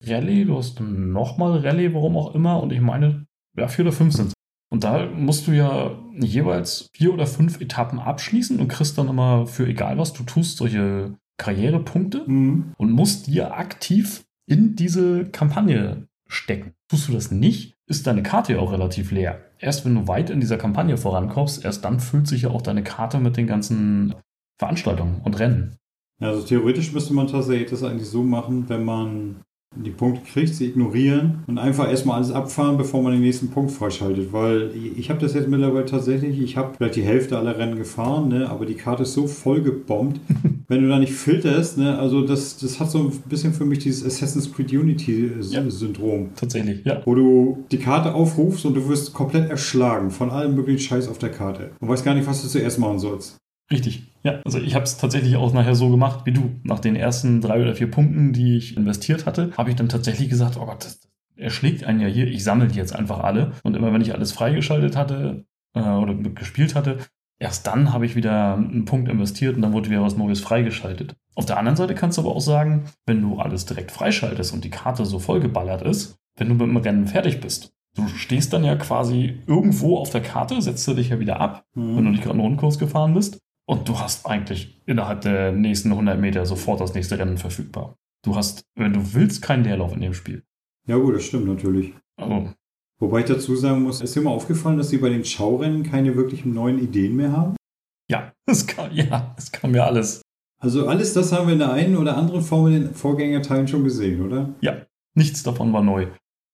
Speaker 2: Rallye, du hast nochmal Rallye, warum auch immer. Und ich meine, ja, vier oder fünf sind es. Und da musst du ja jeweils vier oder fünf Etappen abschließen und kriegst dann immer für egal was du tust, solche Karrierepunkte
Speaker 1: Hm.
Speaker 2: und musst dir aktiv in diese Kampagne stecken. Tust du das nicht, ist deine Karte ja auch relativ leer. Erst wenn du weit in dieser Kampagne vorankommst, erst dann füllt sich ja auch deine Karte mit den ganzen Veranstaltungen und Rennen.
Speaker 1: Also theoretisch müsste man tatsächlich das eigentlich so machen, wenn man die Punkte kriegt, sie ignorieren und einfach erstmal alles abfahren, bevor man den nächsten Punkt freischaltet. Weil ich habe das jetzt mittlerweile tatsächlich, ich habe vielleicht die Hälfte aller Rennen gefahren, ne, aber die Karte ist so voll gebombt, wenn du da nicht filterst, ne, also das, das hat so ein bisschen für mich dieses Assassin's Creed Unity-Syndrom.
Speaker 2: Tatsächlich, ja.
Speaker 1: wo du die Karte aufrufst und du wirst komplett erschlagen von allem möglichen Scheiß auf der Karte und weißt gar nicht, was du zuerst machen sollst.
Speaker 2: Richtig. Ja, also ich habe es tatsächlich auch nachher so gemacht wie du. Nach den ersten drei oder vier Punkten, die ich investiert hatte, habe ich dann tatsächlich gesagt, oh Gott, das, er schlägt einen ja hier, ich sammle die jetzt einfach alle. Und immer wenn ich alles freigeschaltet hatte äh, oder gespielt hatte, erst dann habe ich wieder einen Punkt investiert und dann wurde wieder was Neues freigeschaltet. Auf der anderen Seite kannst du aber auch sagen, wenn du alles direkt freischaltest und die Karte so vollgeballert ist, wenn du mit dem Rennen fertig bist. Du stehst dann ja quasi irgendwo auf der Karte, setzt du dich ja wieder ab,
Speaker 1: Hm.
Speaker 2: wenn du nicht gerade einen Rundkurs gefahren bist. Und du hast eigentlich innerhalb der nächsten 100 Meter sofort das nächste Rennen verfügbar. Du hast, wenn du willst, keinen Leerlauf in dem Spiel.
Speaker 1: Ja gut, das stimmt natürlich.
Speaker 2: Also,
Speaker 1: Wobei ich dazu sagen muss, ist dir mal aufgefallen, dass sie bei den Schaurennen keine wirklichen neuen Ideen mehr haben?
Speaker 2: ja, es kam, ja, es kam ja alles.
Speaker 1: Also alles das haben wir in der einen oder anderen Form in den Vorgängerteilen schon gesehen, oder?
Speaker 2: Nichts davon war neu.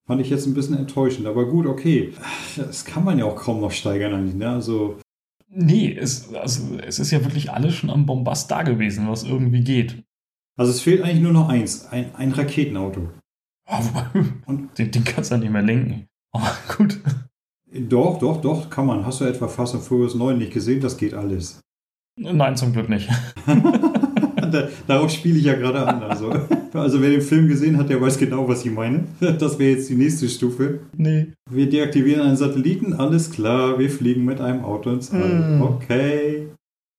Speaker 1: Fand ich jetzt ein bisschen enttäuschend, aber gut, okay. Das kann man ja auch kaum noch steigern eigentlich, ne? Also,
Speaker 2: Nee, es, also, es ist ja wirklich alles schon am Bombast da gewesen, was irgendwie geht.
Speaker 1: also es fehlt eigentlich nur noch eins, ein, ein Raketenauto.
Speaker 2: Ja, wobei,
Speaker 1: Und-
Speaker 2: den, den kannst du ja nicht mehr lenken. Aber gut.
Speaker 1: Doch, doch, doch, kann man. Hast du etwa Fast and Furious 9 nicht gesehen? Das geht alles.
Speaker 2: Nein, zum Glück nicht.
Speaker 1: Da, darauf spiele ich ja gerade an. Also, also wer den Film gesehen hat, der weiß genau, was ich meine. Das wäre jetzt die nächste Stufe.
Speaker 2: Nee.
Speaker 1: Wir deaktivieren einen Satelliten, alles klar, wir fliegen mit einem Auto ins All.
Speaker 2: Mm.
Speaker 1: Okay.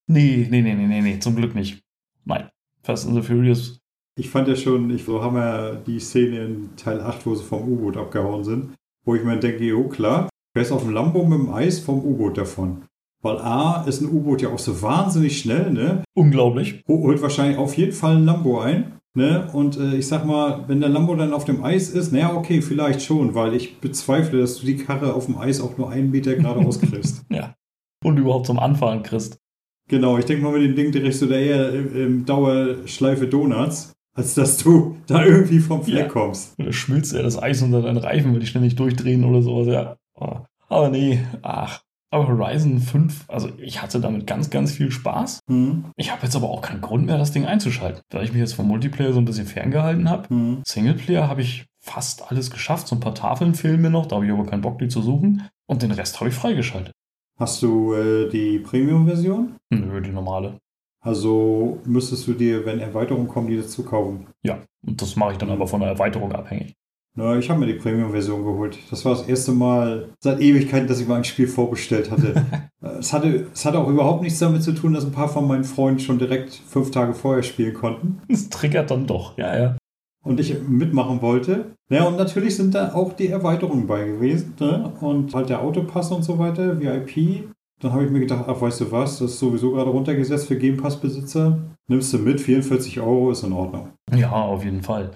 Speaker 2: Nee, nee, nee, nee, nee, nee, zum Glück nicht. Nein. Fast and the Furious.
Speaker 1: Ich fand ja schon, ich, so haben wir die Szene in Teil 8, wo sie vom U-Boot abgehauen sind, wo ich mir denke, oh klar, fährst auf dem Lambo mit dem Eis vom U-Boot davon. Weil A ist ein U-Boot ja auch so wahnsinnig schnell, ne?
Speaker 2: Unglaublich.
Speaker 1: Ho- Holt wahrscheinlich auf jeden Fall ein Lambo ein. Ne? Und äh, ich sag mal, wenn der Lambo dann auf dem Eis ist, naja, okay, vielleicht schon, weil ich bezweifle, dass du die Karre auf dem Eis auch nur einen Meter geradeaus kriegst.
Speaker 2: ja. Und überhaupt zum Anfahren kriegst.
Speaker 1: Genau, ich denke mal, mit dem Ding drehst du da eher im, Dauerschleife Donuts, als dass du da irgendwie vom Fleck ja. kommst.
Speaker 2: Oder schmilzt er das Eis unter deinen Reifen, weil die ständig durchdrehen oder sowas, ja. Aber nee, ach, aber Horizon 5, also ich hatte damit ganz, ganz viel Spaß. Mhm. Ich habe jetzt aber auch keinen Grund mehr, das Ding einzuschalten, weil ich mich jetzt vom Multiplayer so ein bisschen ferngehalten habe. Mhm. Singleplayer habe ich fast alles geschafft. So ein paar Tafeln fehlen mir noch, da habe ich aber keinen Bock, die zu suchen. Und den Rest habe ich freigeschaltet.
Speaker 1: Hast du äh, die Premium-Version?
Speaker 2: Nö, die normale.
Speaker 1: Also müsstest du dir, wenn Erweiterungen kommen, die dazu kaufen.
Speaker 2: Ja, und das mache ich dann aber von der Erweiterung abhängig.
Speaker 1: Na, ich habe mir die Premium-Version geholt. Das war das erste Mal seit Ewigkeiten, dass ich mal ein Spiel vorbestellt hatte. es, hatte es hatte auch überhaupt nichts damit zu tun, dass ein paar von meinen Freunden schon direkt fünf Tage vorher spielen konnten.
Speaker 2: Das triggert dann doch, ja, ja.
Speaker 1: Und ich mitmachen wollte. Ja, und natürlich sind da auch die Erweiterungen bei gewesen. Ne? Und halt der Autopass und so weiter, VIP. Dann habe ich mir gedacht, ach, weißt du was, das ist sowieso gerade runtergesetzt für Game Pass-Besitzer. Nimmst du mit, 44 Euro ist in Ordnung.
Speaker 2: Ja, auf jeden Fall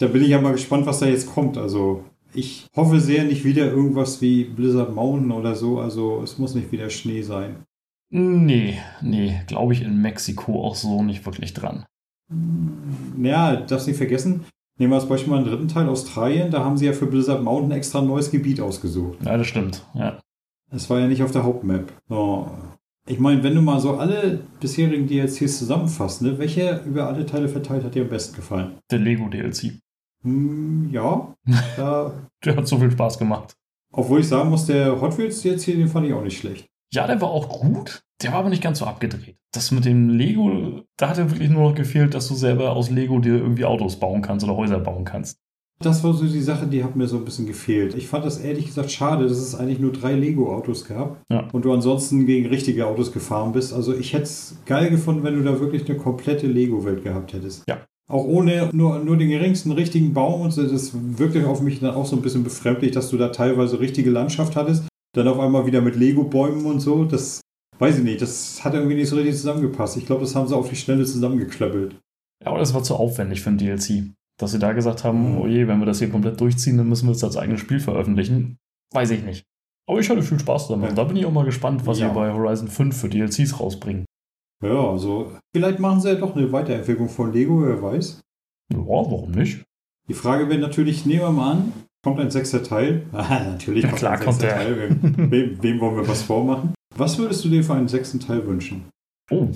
Speaker 1: da bin ich ja mal gespannt, was da jetzt kommt. Also ich hoffe sehr nicht wieder irgendwas wie Blizzard Mountain oder so. Also es muss nicht wieder Schnee sein.
Speaker 2: Nee, nee, glaube ich in Mexiko auch so nicht wirklich dran.
Speaker 1: Ja, darfst nicht vergessen. Nehmen wir als Beispiel mal den dritten Teil Australien. Da haben sie ja für Blizzard Mountain extra ein neues Gebiet ausgesucht.
Speaker 2: Ja, das stimmt. Ja.
Speaker 1: Es war ja nicht auf der Hauptmap. So. Ich meine, wenn du mal so alle bisherigen DLCs zusammenfasst, ne, welcher über alle Teile verteilt hat dir am besten gefallen?
Speaker 2: Der Lego DLC.
Speaker 1: Hm, ja.
Speaker 2: Der hat so viel Spaß gemacht.
Speaker 1: Obwohl ich sagen muss, der Hot Wheels jetzt hier, den fand ich auch nicht schlecht.
Speaker 2: Ja, der war auch gut. Der war aber nicht ganz so abgedreht. Das mit dem Lego, da hat ja wirklich nur noch gefehlt, dass du selber aus Lego dir irgendwie Autos bauen kannst oder Häuser bauen kannst.
Speaker 1: Das war so die Sache, die hat mir so ein bisschen gefehlt. Ich fand das ehrlich gesagt schade, dass es eigentlich nur drei Lego-Autos gab ja. und du ansonsten gegen richtige Autos gefahren bist. Also ich hätte es geil gefunden, wenn du da wirklich eine komplette Lego-Welt gehabt hättest.
Speaker 2: Ja,
Speaker 1: auch ohne nur, nur den geringsten richtigen Baum und so, das wirkte auf mich dann auch so ein bisschen befremdlich, dass du da teilweise richtige Landschaft hattest. Dann auf einmal wieder mit Lego-Bäumen und so. Das weiß ich nicht, das hat irgendwie nicht so richtig zusammengepasst. Ich glaube, das haben sie auf die Schnelle zusammengeklöppelt.
Speaker 2: Ja, aber das war zu aufwendig für ein DLC. Dass sie da gesagt haben, oh je, wenn wir das hier komplett durchziehen, dann müssen wir es als eigenes Spiel veröffentlichen. Weiß ich nicht. Aber ich hatte viel Spaß damit. Ja. Da bin ich auch mal gespannt, was ja. sie bei Horizon 5 für DLCs rausbringen.
Speaker 1: Ja, also vielleicht machen sie ja doch eine Weiterentwicklung von Lego, wer weiß.
Speaker 2: Ja, warum nicht?
Speaker 1: Die Frage wäre natürlich, nehmen wir mal an, kommt ein sechster Teil. Ah, natürlich
Speaker 2: ja, kommt klar, ein sechster kommt
Speaker 1: Teil. Wem, wem wollen wir was vormachen? Was würdest du dir für einen sechsten Teil wünschen?
Speaker 2: Oh,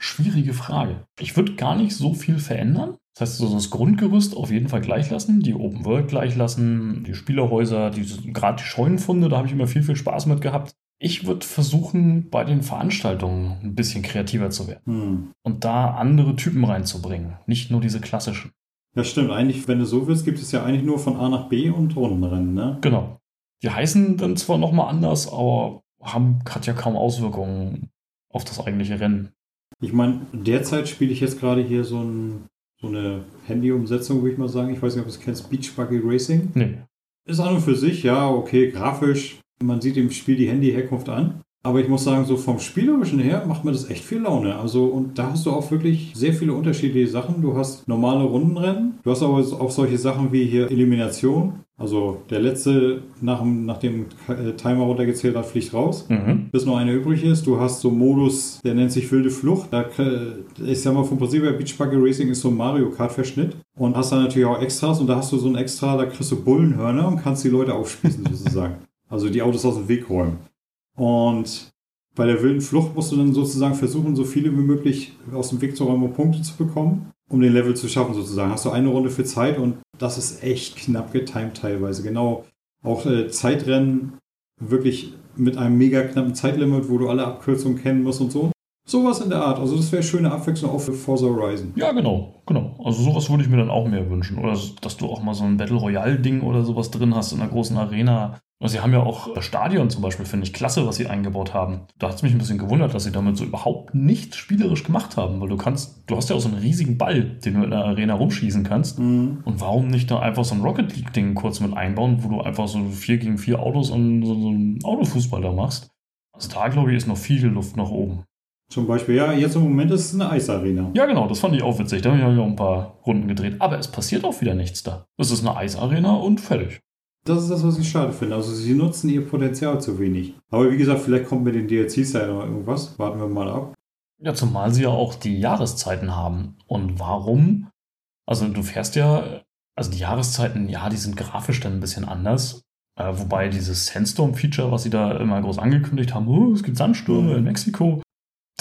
Speaker 2: schwierige Frage. Ich würde gar nicht so viel verändern. Das heißt, so das Grundgerüst auf jeden Fall gleich lassen, die Open World gleich lassen, die Spielerhäuser, gerade die Scheunenfunde, da habe ich immer viel, viel Spaß mit gehabt. Ich würde versuchen, bei den Veranstaltungen ein bisschen kreativer zu werden hm. und da andere Typen reinzubringen, nicht nur diese klassischen.
Speaker 1: Ja, stimmt. Eigentlich, wenn du so willst, gibt es ja eigentlich nur von A nach B und Rundenrennen, ne?
Speaker 2: Genau. Die heißen dann zwar nochmal anders, aber haben hat ja kaum Auswirkungen auf das eigentliche Rennen.
Speaker 1: Ich meine, derzeit spiele ich jetzt gerade hier so, ein, so eine Handy-Umsetzung, würde ich mal sagen. Ich weiß nicht, ob du es kennst, Beach Buggy Racing.
Speaker 2: Nee.
Speaker 1: Ist an und für sich, ja, okay, grafisch man sieht im Spiel die Handy-Herkunft an. Aber ich muss sagen, so vom Spielerischen her macht mir das echt viel Laune. Also, und da hast du auch wirklich sehr viele unterschiedliche Sachen. Du hast normale Rundenrennen. Du hast aber auch solche Sachen wie hier Elimination. Also, der letzte, nach, nach dem äh, Timer runtergezählt hat, fliegt raus. Mhm. Bis nur eine übrig ist. Du hast so Modus, der nennt sich wilde Flucht. Da, ich sag mal, vom Prinzip her, Beach Buggy Racing ist so ein Mario Kart-Verschnitt. Und hast dann natürlich auch Extras. Und da hast du so ein Extra, da kriegst du Bullenhörner und kannst die Leute aufspießen, sozusagen. Also die Autos aus dem Weg räumen. Und bei der wilden Flucht musst du dann sozusagen versuchen, so viele wie möglich aus dem Weg zu räumen, um Punkte zu bekommen, um den Level zu schaffen sozusagen. Hast du eine Runde für Zeit und das ist echt knapp getimt teilweise. Genau, auch äh, Zeitrennen wirklich mit einem mega knappen Zeitlimit, wo du alle Abkürzungen kennen musst und so. Sowas in der Art. Also das wäre schöne Abwechslung auch für Forza Horizon.
Speaker 2: Ja, genau, genau. Also sowas würde ich mir dann auch mehr wünschen. Oder dass du auch mal so ein Battle Royale-Ding oder sowas drin hast in einer großen Arena. Sie haben ja auch das Stadion zum Beispiel, finde ich klasse, was sie eingebaut haben. Da hat es mich ein bisschen gewundert, dass sie damit so überhaupt nichts spielerisch gemacht haben, weil du kannst, du hast ja auch so einen riesigen Ball, den du in der Arena rumschießen kannst. Mhm. Und warum nicht da einfach so ein Rocket League-Ding kurz mit einbauen, wo du einfach so vier gegen vier Autos und so, so einen Autofußball da machst? Also da, glaube ich, ist noch viel Luft nach oben.
Speaker 1: Zum Beispiel, ja, jetzt im Moment ist es eine Eisarena.
Speaker 2: Ja, genau, das fand ich auch witzig. Da habe ich auch ein paar Runden gedreht. Aber es passiert auch wieder nichts da. Es ist eine Eisarena und fertig.
Speaker 1: Das ist das, was ich schade finde. Also sie nutzen ihr Potenzial zu wenig. Aber wie gesagt, vielleicht kommt mit den DLCs ja noch irgendwas. Warten wir mal ab.
Speaker 2: Ja, zumal sie ja auch die Jahreszeiten haben. Und warum? Also du fährst ja, also die Jahreszeiten, ja, die sind grafisch dann ein bisschen anders. Äh, wobei dieses Sandstorm-Feature, was sie da immer groß angekündigt haben, oh, es gibt Sandstürme in Mexiko,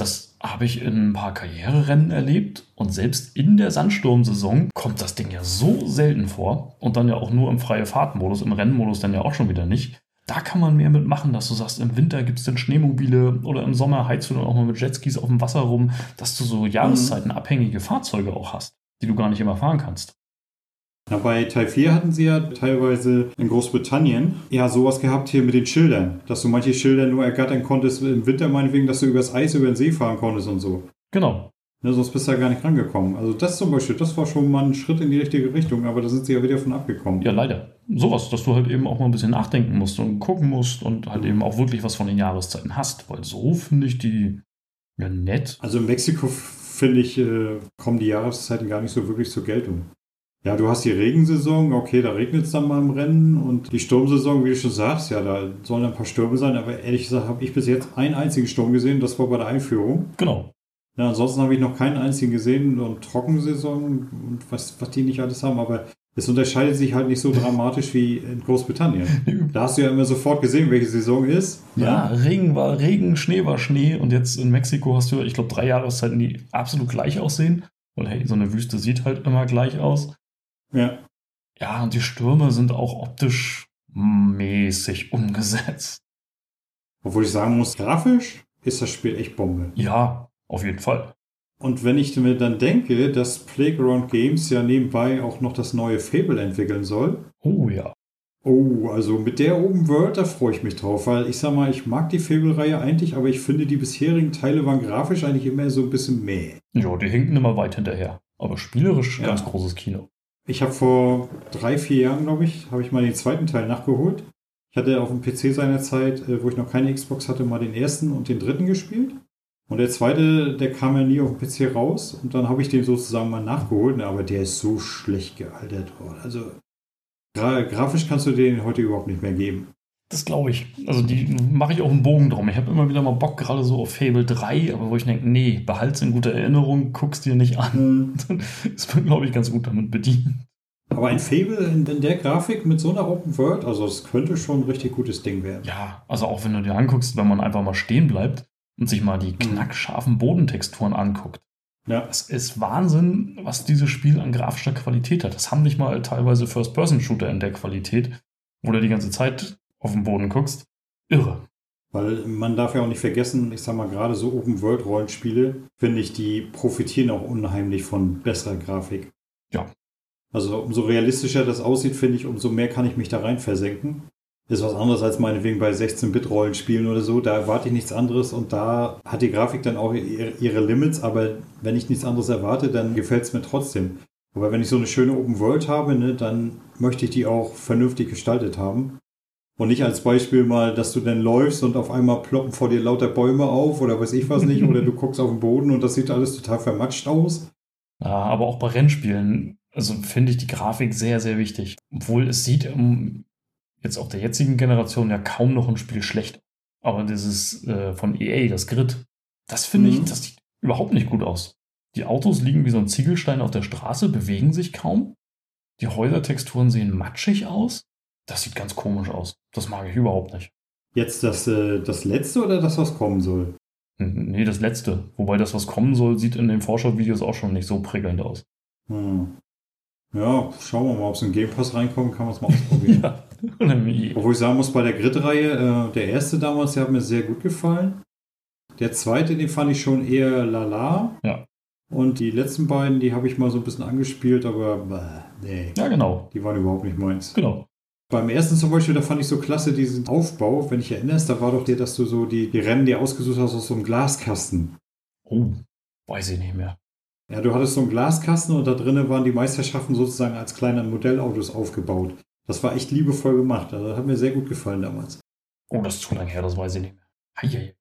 Speaker 2: das habe ich in ein paar Karriererennen erlebt und selbst in der Sandsturmsaison kommt das Ding ja so selten vor und dann ja auch nur im freie Fahrtmodus, im Rennmodus dann ja auch schon wieder nicht. Da kann man mehr mitmachen, dass du sagst, im Winter gibt es dann Schneemobile oder im Sommer heizt du dann auch mal mit Jetskis auf dem Wasser rum, dass du so jahreszeitenabhängige Fahrzeuge auch hast, die du gar nicht immer fahren kannst.
Speaker 1: Na, bei Teil 4 hatten sie ja teilweise in Großbritannien ja sowas gehabt hier mit den Schildern, dass du manche Schilder nur ergattern konntest im Winter meinetwegen, dass du übers Eis über den See fahren konntest und so.
Speaker 2: Genau.
Speaker 1: Ne, sonst bist du da gar nicht rangekommen. Also das zum Beispiel, das war schon mal ein Schritt in die richtige Richtung, aber da sind sie ja wieder von abgekommen.
Speaker 2: Ja, leider. Sowas, dass du halt eben auch mal ein bisschen nachdenken musst und gucken musst und halt eben auch wirklich was von den Jahreszeiten hast, weil so finde ich die ja nett.
Speaker 1: Also in Mexiko finde ich, äh, kommen die Jahreszeiten gar nicht so wirklich zur Geltung. Ja, du hast die Regensaison, okay, da regnet es dann mal im Rennen und die Sturmsaison, wie du schon sagst, ja, da sollen ein paar Stürme sein, aber ehrlich gesagt habe ich bis jetzt einen einzigen Sturm gesehen, das war bei der Einführung.
Speaker 2: Genau.
Speaker 1: Ja, ansonsten habe ich noch keinen einzigen gesehen und Trockensaison und was, was die nicht alles haben, aber es unterscheidet sich halt nicht so dramatisch wie in Großbritannien. Da hast du ja immer sofort gesehen, welche Saison ist.
Speaker 2: Ja, ne? Regen war Regen, Schnee war Schnee und jetzt in Mexiko hast du, ich glaube, drei Jahreszeiten, die absolut gleich aussehen. Weil hey, so eine Wüste sieht halt immer gleich aus.
Speaker 1: Ja.
Speaker 2: Ja, und die Stürme sind auch optisch mäßig umgesetzt.
Speaker 1: Obwohl ich sagen muss, grafisch ist das Spiel echt Bombe.
Speaker 2: Ja, auf jeden Fall.
Speaker 1: Und wenn ich mir dann denke, dass Playground Games ja nebenbei auch noch das neue Fable entwickeln soll.
Speaker 2: Oh ja.
Speaker 1: Oh, also mit der Open World, da freue ich mich drauf, weil ich sag mal, ich mag die Fable-Reihe eigentlich, aber ich finde, die bisherigen Teile waren grafisch eigentlich immer so ein bisschen mäh.
Speaker 2: Ja, die hinken immer weit hinterher. Aber spielerisch ja. ganz großes Kino.
Speaker 1: Ich habe vor drei, vier Jahren, glaube ich, habe ich mal den zweiten Teil nachgeholt. Ich hatte auf dem PC seinerzeit, äh, wo ich noch keine Xbox hatte, mal den ersten und den dritten gespielt. Und der zweite, der kam ja nie auf dem PC raus. Und dann habe ich den sozusagen mal nachgeholt. Aber der ist so schlecht gealtert. Also gra grafisch kannst du den heute überhaupt nicht mehr geben.
Speaker 2: Das glaube ich. Also die mache ich auch einen Bogen drum. Ich habe immer wieder mal Bock, gerade so auf Fable 3, aber wo ich denke, nee, behalt's in guter Erinnerung, guck's dir nicht an. Mhm. Dann ist man, glaube ich, ganz gut damit bedient.
Speaker 1: Aber ein Fable in, der Grafik mit so einer Open World, also es könnte schon ein richtig gutes Ding werden.
Speaker 2: Ja, also auch wenn du dir anguckst, wenn man einfach mal stehen bleibt und sich mal die mhm. knackscharfen Bodentexturen anguckt. Ja. Es ist Wahnsinn, was dieses Spiel an grafischer Qualität hat. Das haben nicht mal teilweise First-Person-Shooter in der Qualität, wo du die ganze Zeit auf den Boden guckst. Irre.
Speaker 1: Weil man darf ja auch nicht vergessen, ich sag mal, gerade so Open-World-Rollenspiele, finde ich, die profitieren auch unheimlich von besserer Grafik.
Speaker 2: Ja.
Speaker 1: Also umso realistischer das aussieht, finde ich, umso mehr kann ich mich da rein versenken. Ist was anderes als meinetwegen bei 16-Bit-Rollenspielen oder so. Da erwarte ich nichts anderes und da hat die Grafik dann auch ihre Limits, aber wenn ich nichts anderes erwarte, dann gefällt es mir trotzdem. Aber wenn ich so eine schöne Open World habe, ne, dann möchte ich die auch vernünftig gestaltet haben. Und nicht als Beispiel mal, dass du dann läufst und auf einmal ploppen vor dir lauter Bäume auf oder weiß ich was nicht, oder du guckst auf den Boden und das sieht alles total vermatscht aus.
Speaker 2: Ja, aber auch bei Rennspielen, also finde ich die Grafik sehr, sehr wichtig. Obwohl es sieht um, jetzt auf der jetzigen Generation ja kaum noch ein Spiel schlecht. Aber dieses äh, von EA, das Grid, das finde mhm. ich, das sieht überhaupt nicht gut aus. Die Autos liegen wie so ein Ziegelstein auf der Straße, bewegen sich kaum. Die Häusertexturen sehen matschig aus. Das sieht ganz komisch aus. Das mag ich überhaupt nicht.
Speaker 1: Jetzt das, äh, das letzte oder das, was kommen soll?
Speaker 2: Nee, das letzte. Wobei das, was kommen soll, sieht in den Vorschau-Videos auch schon nicht so prickelnd aus.
Speaker 1: Hm. Ja, schauen wir mal, ob es in Game Pass reinkommt, kann man es mal ausprobieren. ja. Obwohl ich sagen muss, bei der Grid-Reihe, äh, der erste damals, der hat mir sehr gut gefallen. Der zweite, den fand ich schon eher lala.
Speaker 2: Ja.
Speaker 1: Und die letzten beiden, die habe ich mal so ein bisschen angespielt, aber nee.
Speaker 2: Ja, genau.
Speaker 1: Die waren überhaupt nicht meins.
Speaker 2: Genau.
Speaker 1: Beim ersten zum Beispiel, da fand ich so klasse diesen Aufbau. Wenn ich erinnerst, da war doch dir, dass du so die, die Rennen dir ausgesucht hast aus so einem Glaskasten.
Speaker 2: Oh, weiß ich nicht mehr.
Speaker 1: Ja, du hattest so einen Glaskasten und da drinnen waren die Meisterschaften sozusagen als kleine Modellautos aufgebaut. Das war echt liebevoll gemacht. Also, das hat mir sehr gut gefallen damals.
Speaker 2: Oh, das ist zu lange her, das weiß ich nicht mehr. Heieiei.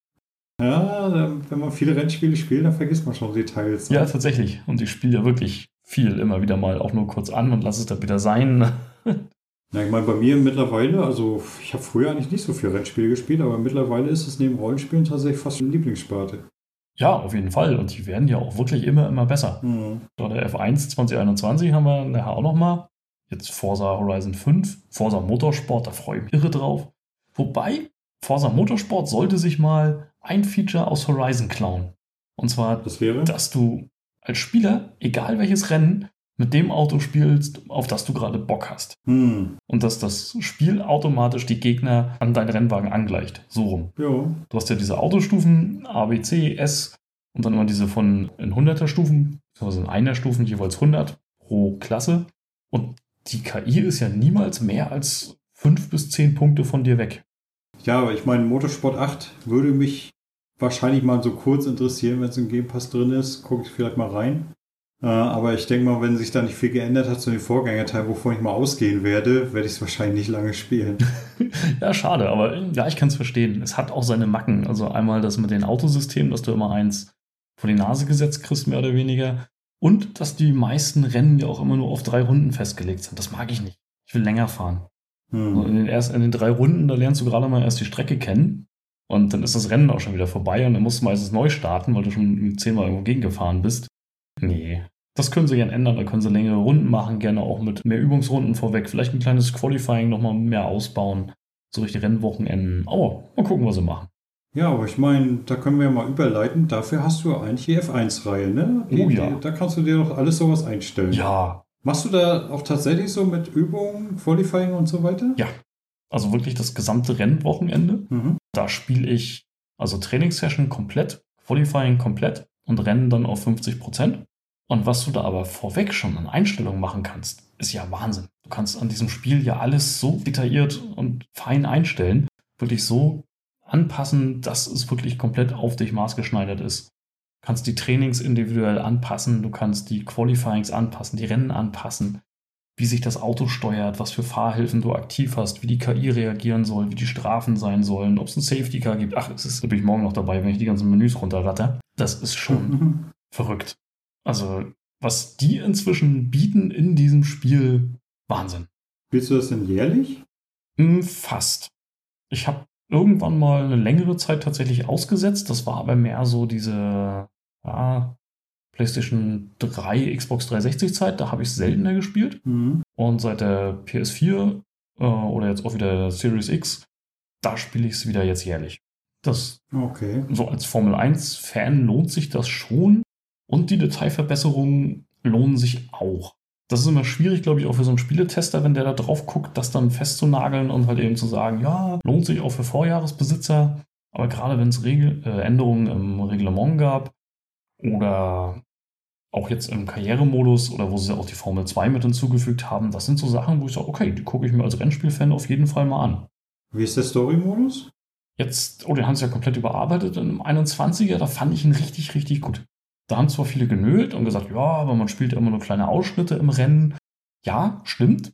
Speaker 1: Ja, wenn man viele Rennspiele spielt, dann vergisst man schon Details.
Speaker 2: Ja, tatsächlich. Und ich spiele ja wirklich viel immer wieder mal auch nur kurz an und lasse es dann wieder sein.
Speaker 1: Na, ich meine, bei mir mittlerweile, also ich habe früher eigentlich nicht so viel Rennspiele gespielt, aber mittlerweile ist es neben Rollenspielen tatsächlich fast eine Lieblingssparte.
Speaker 2: Ja, auf jeden Fall. Und die werden ja auch wirklich immer, immer besser. Mhm. Da der F1 2021 haben wir nachher auch nochmal. Jetzt Forza Horizon 5, Forza Motorsport, da freue ich mich irre drauf. Wobei, Forza Motorsport sollte sich mal ein Feature aus Horizon klauen. Und zwar,
Speaker 1: das
Speaker 2: dass du als Spieler, egal welches Rennen, mit dem Auto spielst, auf das du gerade Bock hast.
Speaker 1: Hm.
Speaker 2: Und dass das Spiel automatisch die Gegner an deinen Rennwagen angleicht. So rum.
Speaker 1: Jo.
Speaker 2: Du hast ja diese Autostufen, A, B, C, S und dann immer diese von in 100er Stufen, also in einer Stufen jeweils 100 pro Klasse. Und die KI ist ja niemals mehr als 5 bis 10 Punkte von dir weg.
Speaker 1: Ja, aber ich meine, Motorsport 8 würde mich wahrscheinlich mal so kurz interessieren, wenn es im Game Pass drin ist. Gucke ich vielleicht mal rein. Äh, aber ich denke mal, wenn sich da nicht viel geändert hat zu dem Vorgängerteil, wovon ich mal ausgehen werde, werde ich es wahrscheinlich nicht lange spielen.
Speaker 2: ja, schade, aber ja, ich kann es verstehen. Es hat auch seine Macken. Also einmal das mit den Autosystemen, dass du immer eins vor die Nase gesetzt kriegst, mehr oder weniger. Und dass die meisten Rennen ja auch immer nur auf drei Runden festgelegt sind. Das mag ich nicht. Ich will länger fahren. Hm. Also in, den ersten, in den drei Runden, da lernst du gerade mal erst die Strecke kennen. Und dann ist das Rennen auch schon wieder vorbei und dann musst du meistens neu starten, weil du schon zehnmal irgendwo gegengefahren bist. Nee. Das können sie gerne ändern, da können sie längere Runden machen, gerne auch mit mehr Übungsrunden vorweg, vielleicht ein kleines Qualifying nochmal mehr ausbauen, so die Rennwochenenden. Aber mal gucken, was sie machen.
Speaker 1: Ja, aber ich meine, da können wir ja mal überleiten. Dafür hast du eigentlich die F1-Reihe, ne? Die,
Speaker 2: oh ja.
Speaker 1: Die, da kannst du dir doch alles sowas einstellen.
Speaker 2: Ja.
Speaker 1: Machst du da auch tatsächlich so mit Übungen, Qualifying und so weiter?
Speaker 2: Ja. Also wirklich das gesamte Rennwochenende.
Speaker 1: Mhm.
Speaker 2: Da spiele ich also Trainingssession komplett, Qualifying komplett und Rennen dann auf 50 Prozent. Und was du da aber vorweg schon an Einstellungen machen kannst, ist ja Wahnsinn. Du kannst an diesem Spiel ja alles so detailliert und fein einstellen, wirklich so anpassen, dass es wirklich komplett auf dich maßgeschneidert ist. Du kannst die Trainings individuell anpassen, du kannst die Qualifyings anpassen, die Rennen anpassen, wie sich das Auto steuert, was für Fahrhilfen du aktiv hast, wie die KI reagieren soll, wie die Strafen sein sollen, ob es ein Safety Car gibt. Ach, es ist natürlich morgen noch dabei, wenn ich die ganzen Menüs runterratter. Das ist schon verrückt. Also, was die inzwischen bieten in diesem Spiel, Wahnsinn.
Speaker 1: Spielst du das denn jährlich?
Speaker 2: Hm, fast. Ich habe irgendwann mal eine längere Zeit tatsächlich ausgesetzt. Das war aber mehr so diese ja, PlayStation 3, Xbox 360 Zeit. Da habe ich seltener gespielt.
Speaker 1: Mhm.
Speaker 2: Und seit der PS4 äh, oder jetzt auch wieder Series X, da spiele ich es wieder jetzt jährlich. Das
Speaker 1: okay.
Speaker 2: so als Formel 1-Fan lohnt sich das schon. Und die Detailverbesserungen lohnen sich auch. Das ist immer schwierig, glaube ich, auch für so einen Spieletester, wenn der da drauf guckt, das dann festzunageln und halt eben zu sagen, ja, lohnt sich auch für Vorjahresbesitzer. Aber gerade wenn es Regel äh, Änderungen im Reglement gab oder auch jetzt im Karrieremodus oder wo sie auch die Formel 2 mit hinzugefügt haben, das sind so Sachen, wo ich sage, okay, die gucke ich mir als Rennspielfan auf jeden Fall mal an.
Speaker 1: Wie ist der Story-Modus?
Speaker 2: Jetzt, oh, den haben sie ja komplett überarbeitet im 21er, da fand ich ihn richtig, richtig gut. Da haben zwar viele genölt und gesagt, ja, aber man spielt immer nur kleine Ausschnitte im Rennen. Ja, stimmt.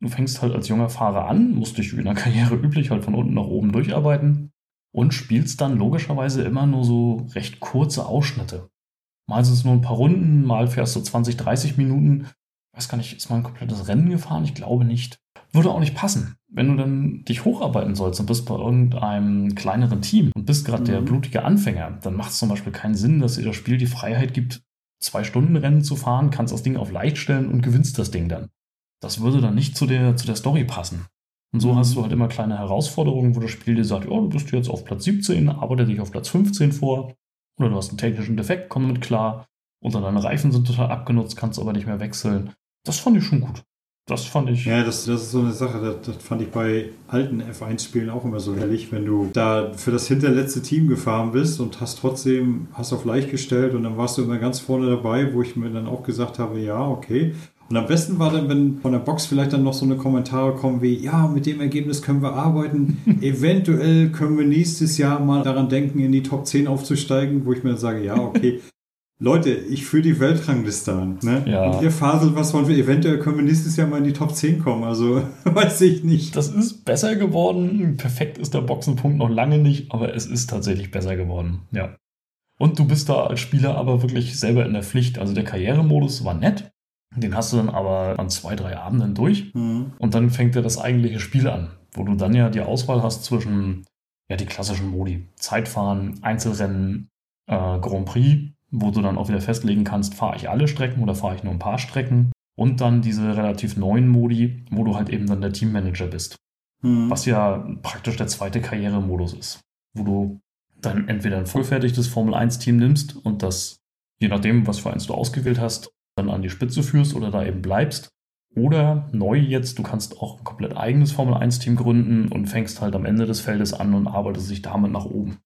Speaker 2: Du fängst halt als junger Fahrer an, musst dich wie in der Karriere üblich halt von unten nach oben durcharbeiten und spielst dann logischerweise immer nur so recht kurze Ausschnitte. Mal sind es nur ein paar Runden, mal fährst du 20, 30 Minuten. Weiß gar nicht, ist mal ein komplettes Rennen gefahren? Ich glaube nicht. Würde auch nicht passen. Wenn du dann dich hocharbeiten sollst und bist bei irgendeinem kleineren Team und bist gerade mhm. der blutige Anfänger, dann macht es zum Beispiel keinen Sinn, dass dir das Spiel die Freiheit gibt, zwei Stunden Rennen zu fahren, kannst das Ding auf leicht stellen und gewinnst das Ding dann. Das würde dann nicht zu der, zu der Story passen. Und so hast du halt immer kleine Herausforderungen, wo das Spiel dir sagt, oh, du bist jetzt auf Platz 17, arbeite dich auf Platz 15 vor. Oder du hast einen technischen Defekt, komm mit klar. Oder deine Reifen sind total abgenutzt, kannst aber nicht mehr wechseln. Das fand ich schon gut. Das fand ich.
Speaker 1: Ja, das, das ist so eine Sache, das, das fand ich bei alten F1-Spielen auch immer so herrlich, wenn du da für das hinterletzte Team gefahren bist und hast trotzdem, hast auf leicht gestellt und dann warst du immer ganz vorne dabei, wo ich mir dann auch gesagt habe, ja, okay. Und am besten war dann, wenn von der Box vielleicht dann noch so eine Kommentare kommen wie, ja, mit dem Ergebnis können wir arbeiten. Eventuell können wir nächstes Jahr mal daran denken, in die Top 10 aufzusteigen, wo ich mir dann sage, ja, okay, Leute, ich führe die Weltrangliste an. Ne?
Speaker 2: Ja.
Speaker 1: Und ihr faselt was von, eventuell können wir nächstes Jahr mal in die Top 10 kommen. Also weiß ich nicht.
Speaker 2: Das ist besser geworden. Perfekt ist der Boxenpunkt noch lange nicht, aber es ist tatsächlich besser geworden. Ja. Und du bist da als Spieler aber wirklich selber in der Pflicht. Also der Karrieremodus war nett. Den hast du dann aber an zwei, drei Abenden durch.
Speaker 1: Mhm.
Speaker 2: Und dann fängt ja das eigentliche Spiel an, wo du dann ja die Auswahl hast zwischen ja, die klassischen Modi. Zeitfahren, Einzelrennen, äh, Grand Prix, wo du dann auch wieder festlegen kannst, fahre ich alle Strecken oder fahre ich nur ein paar Strecken. Und dann diese relativ neuen Modi, wo du halt eben dann der Teammanager bist.
Speaker 1: Mhm.
Speaker 2: Was ja praktisch der zweite Karrieremodus ist. Wo du dann entweder ein vollfertigtes Formel-1-Team nimmst und das, je nachdem, was für eins du ausgewählt hast, dann an die Spitze führst oder da eben bleibst. Oder neu jetzt, du kannst auch ein komplett eigenes Formel-1-Team gründen und fängst halt am Ende des Feldes an und arbeitest dich damit nach oben.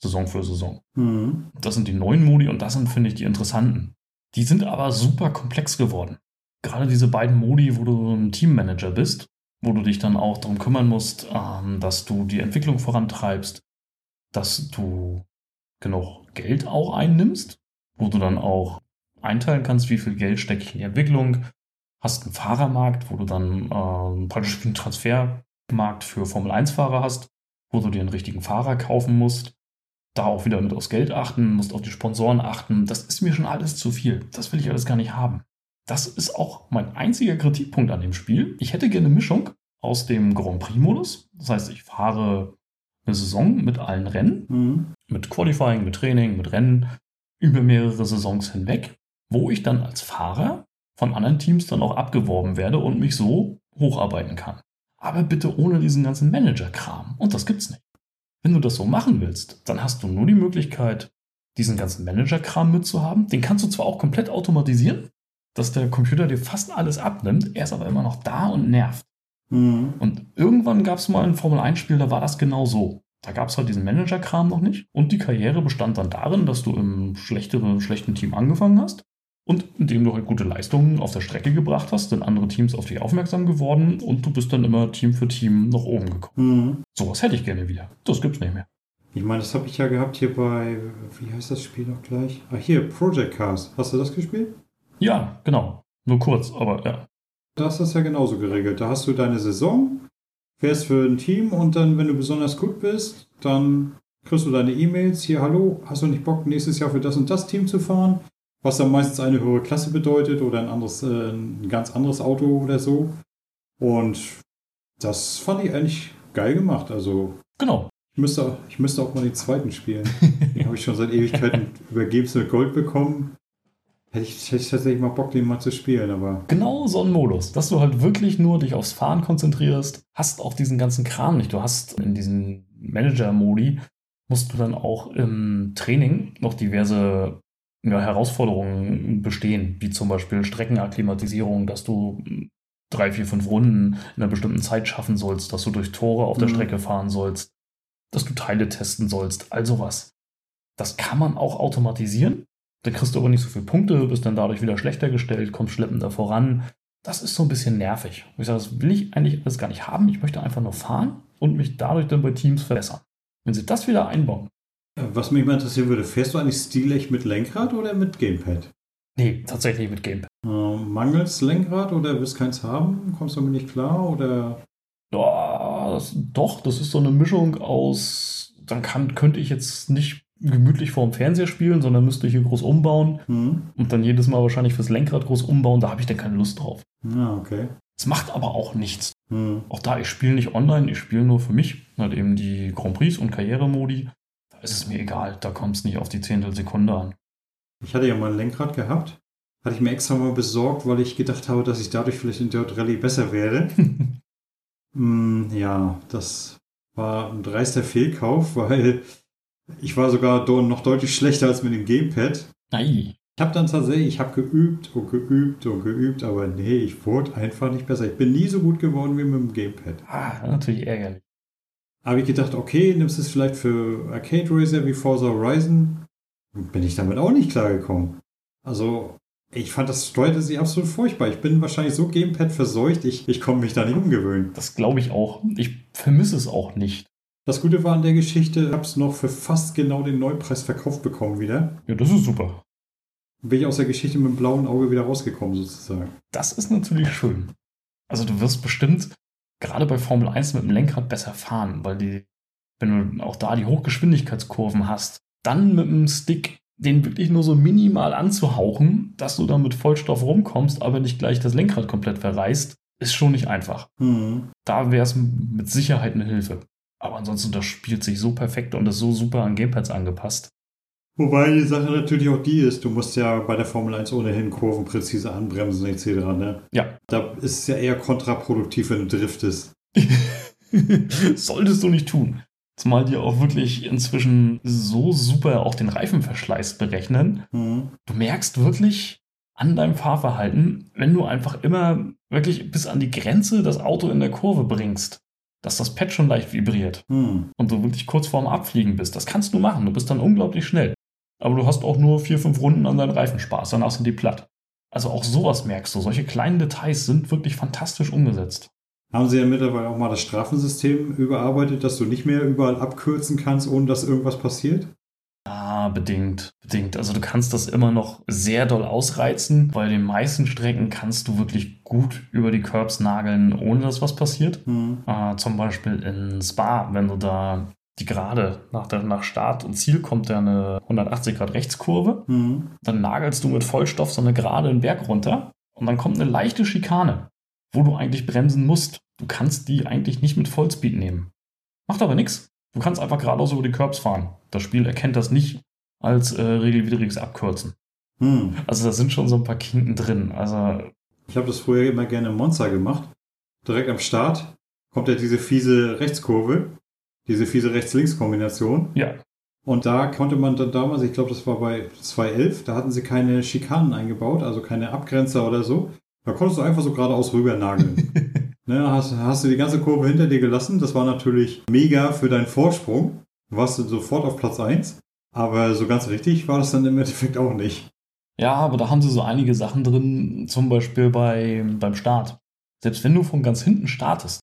Speaker 2: Saison für Saison.
Speaker 1: Mhm.
Speaker 2: Das sind die neuen Modi und das sind, finde ich, die interessanten. Die sind aber super komplex geworden. Gerade diese beiden Modi, wo du ein Teammanager bist, wo du dich dann auch darum kümmern musst, ähm, dass du die Entwicklung vorantreibst, dass du genug Geld auch einnimmst, wo du dann auch einteilen kannst, wie viel Geld stecke ich in die Entwicklung. Hast einen Fahrermarkt, wo du dann ähm, praktisch einen Transfermarkt für Formel-1-Fahrer hast, wo du dir einen richtigen Fahrer kaufen musst. Da auch wieder mit aufs Geld achten, musst auf die Sponsoren achten. Das ist mir schon alles zu viel. Das will ich alles gar nicht haben. Das ist auch mein einziger Kritikpunkt an dem Spiel. Ich hätte gerne eine Mischung aus dem Grand Prix-Modus. Das heißt, ich fahre eine Saison mit allen Rennen,
Speaker 1: Mhm.
Speaker 2: mit Qualifying, mit Training, mit Rennen über mehrere Saisons hinweg, wo ich dann als Fahrer von anderen Teams dann auch abgeworben werde und mich so hocharbeiten kann. Aber bitte ohne diesen ganzen Manager-Kram. Und das gibt's nicht. Wenn du das so machen willst, dann hast du nur die Möglichkeit, diesen ganzen Manager-Kram mitzuhaben. Den kannst du zwar auch komplett automatisieren, dass der Computer dir fast alles abnimmt, er ist aber immer noch da und nervt.
Speaker 1: Mhm.
Speaker 2: Und irgendwann gab es mal ein Formel-1-Spiel, da war das genau so. Da gab es halt diesen Manager-Kram noch nicht. Und die Karriere bestand dann darin, dass du im schlechteren, schlechten Team angefangen hast. Und indem du halt gute Leistungen auf der Strecke gebracht hast, sind andere Teams auf dich aufmerksam geworden und du bist dann immer Team für Team nach oben gekommen.
Speaker 1: Mhm.
Speaker 2: Sowas hätte ich gerne wieder. Das gibt's nicht mehr.
Speaker 1: Ich meine, das habe ich ja gehabt hier bei, wie heißt das Spiel noch gleich? Ah, hier, Project Cars. Hast du das gespielt?
Speaker 2: Ja, genau. Nur kurz, aber ja.
Speaker 1: Da ist das ja genauso geregelt. Da hast du deine Saison, fährst für ein Team und dann, wenn du besonders gut bist, dann kriegst du deine E-Mails. Hier, hallo, hast du nicht Bock, nächstes Jahr für das und das Team zu fahren? Was dann meistens eine höhere Klasse bedeutet oder ein anderes, äh, ein ganz anderes Auto oder so. Und das fand ich eigentlich geil gemacht. Also
Speaker 2: Genau.
Speaker 1: ich müsste, ich müsste auch mal den zweiten spielen. Den habe ich schon seit Ewigkeiten über Games mit Gold bekommen. Hätte ich, hätte ich tatsächlich mal Bock, den mal zu spielen, aber.
Speaker 2: Genau so ein Modus, dass du halt wirklich nur dich aufs Fahren konzentrierst, hast auch diesen ganzen Kram nicht. Du hast in diesen Manager-Modi, musst du dann auch im Training noch diverse ja, Herausforderungen bestehen, wie zum Beispiel Streckenakklimatisierung, dass du drei, vier, fünf Runden in einer bestimmten Zeit schaffen sollst, dass du durch Tore auf der
Speaker 1: Mhm.
Speaker 2: Strecke fahren sollst, dass du Teile testen sollst, all sowas. Das kann man auch automatisieren. Dann kriegst du aber nicht so viele Punkte, bist dann dadurch wieder schlechter gestellt, kommst schleppender voran. Das ist so ein bisschen nervig. Ich sage, das will ich eigentlich alles gar nicht haben. Ich möchte einfach nur fahren und mich dadurch dann bei Teams verbessern. Wenn sie das wieder einbauen.
Speaker 1: Was mich mal interessieren würde, fährst du eigentlich stilecht mit Lenkrad oder mit Gamepad?
Speaker 2: Nee, tatsächlich mit Gamepad.
Speaker 1: Äh, mangels Lenkrad oder willst keins haben? Kommst du damit nicht klar? Oder
Speaker 2: Ja, das, doch, das ist so eine Mischung aus, dann kann, könnte ich jetzt nicht gemütlich vorm Fernseher spielen, sondern müsste hier groß umbauen
Speaker 1: hm?
Speaker 2: und dann jedes Mal wahrscheinlich fürs Lenkrad groß umbauen. Da habe ich dann keine Lust drauf.
Speaker 1: Ja, okay.
Speaker 2: Es macht aber auch nichts.
Speaker 1: Hm.
Speaker 2: Auch da, ich spiele nicht online, ich spiele nur für mich. Halt eben die Grand Prix und Karrieremodi. Ist es mir egal, da kommt es nicht auf die Zehntelsekunde an.
Speaker 1: Ich hatte ja mal ein Lenkrad gehabt. Hatte ich mir extra mal besorgt, weil ich gedacht habe, dass ich dadurch vielleicht in Dirt Rally besser werde. Hm, ja, das war ein dreister Fehlkauf, weil ich war sogar noch deutlich schlechter als mit dem Gamepad.
Speaker 2: Ei.
Speaker 1: Ich habe dann tatsächlich, ich habe geübt und geübt und geübt, aber nee, ich wurde einfach nicht besser. Ich bin nie so gut geworden wie mit dem Gamepad.
Speaker 2: Ah, natürlich ärgerlich.
Speaker 1: Habe ich gedacht, okay, nimmst es vielleicht für Arcade Racer wie Forza Horizon. Bin ich damit auch nicht klargekommen. Also, ich fand das steuerte sich absolut furchtbar. Ich bin wahrscheinlich so Gamepad verseucht, ich, ich konnte mich da nicht umgewöhnen.
Speaker 2: Das glaube ich auch. Ich vermisse es auch nicht.
Speaker 1: Das Gute war an der Geschichte, ich habe es noch für fast genau den Neupreis verkauft bekommen wieder.
Speaker 2: Ja, das ist super.
Speaker 1: bin ich aus der Geschichte mit dem blauen Auge wieder rausgekommen, sozusagen.
Speaker 2: Das ist natürlich schön. Also du wirst bestimmt gerade bei Formel 1 mit dem Lenkrad besser fahren, weil die, wenn du auch da die Hochgeschwindigkeitskurven hast, dann mit dem Stick den wirklich nur so minimal anzuhauchen, dass du dann mit Vollstoff rumkommst, aber nicht gleich das Lenkrad komplett verreißt, ist schon nicht einfach.
Speaker 1: Mhm.
Speaker 2: Da wäre es mit Sicherheit eine Hilfe. Aber ansonsten, das spielt sich so perfekt und ist so super an Gamepads angepasst.
Speaker 1: Wobei die Sache natürlich auch die ist, du musst ja bei der Formel 1 ohnehin Kurven präzise anbremsen etc. Ne?
Speaker 2: Ja.
Speaker 1: Da ist es ja eher kontraproduktiv, wenn du driftest.
Speaker 2: Solltest du nicht tun. Zumal die auch wirklich inzwischen so super auch den Reifenverschleiß berechnen.
Speaker 1: Mhm.
Speaker 2: Du merkst wirklich an deinem Fahrverhalten, wenn du einfach immer wirklich bis an die Grenze das Auto in der Kurve bringst, dass das Pad schon leicht vibriert
Speaker 1: Mhm.
Speaker 2: und du wirklich kurz vorm Abfliegen bist. Das kannst du machen. Du bist dann unglaublich schnell. Aber du hast auch nur vier, fünf Runden an deinen Reifenspaß. Danach sind die platt. Also auch sowas merkst du. Solche kleinen Details sind wirklich fantastisch umgesetzt.
Speaker 1: Haben sie ja mittlerweile auch mal das Strafensystem überarbeitet, dass du nicht mehr überall abkürzen kannst, ohne dass irgendwas passiert?
Speaker 2: Ja, bedingt, bedingt. Also du kannst das immer noch sehr doll ausreizen. Bei den meisten Strecken kannst du wirklich gut über die Curbs nageln, ohne dass was passiert.
Speaker 1: Mhm.
Speaker 2: Äh, zum Beispiel in Spa, wenn du da die Gerade nach, der, nach Start und Ziel kommt ja eine 180 Grad Rechtskurve.
Speaker 1: Mhm.
Speaker 2: Dann nagelst du mit Vollstoff so eine Gerade den Berg runter und dann kommt eine leichte Schikane, wo du eigentlich bremsen musst. Du kannst die eigentlich nicht mit Vollspeed nehmen. Macht aber nichts. Du kannst einfach geradeaus über die Curbs fahren. Das Spiel erkennt das nicht als äh, regelwidriges Abkürzen.
Speaker 1: Mhm.
Speaker 2: Also da sind schon so ein paar Kinken drin. Also
Speaker 1: Ich habe das früher immer gerne im Monster gemacht. Direkt am Start kommt ja diese fiese Rechtskurve, diese fiese Rechts-Links-Kombination.
Speaker 2: ja,
Speaker 1: Und da konnte man dann damals, ich glaube, das war bei 2.11, da hatten sie keine Schikanen eingebaut, also keine Abgrenzer oder so. Da konntest du einfach so geradeaus rüber nageln. ne, hast, hast du die ganze Kurve hinter dir gelassen. Das war natürlich mega für deinen Vorsprung. Du warst sofort auf Platz 1. Aber so ganz richtig war das dann im Endeffekt auch nicht.
Speaker 2: Ja, aber da haben sie so einige Sachen drin, zum Beispiel bei, beim Start. Selbst wenn du von ganz hinten startest,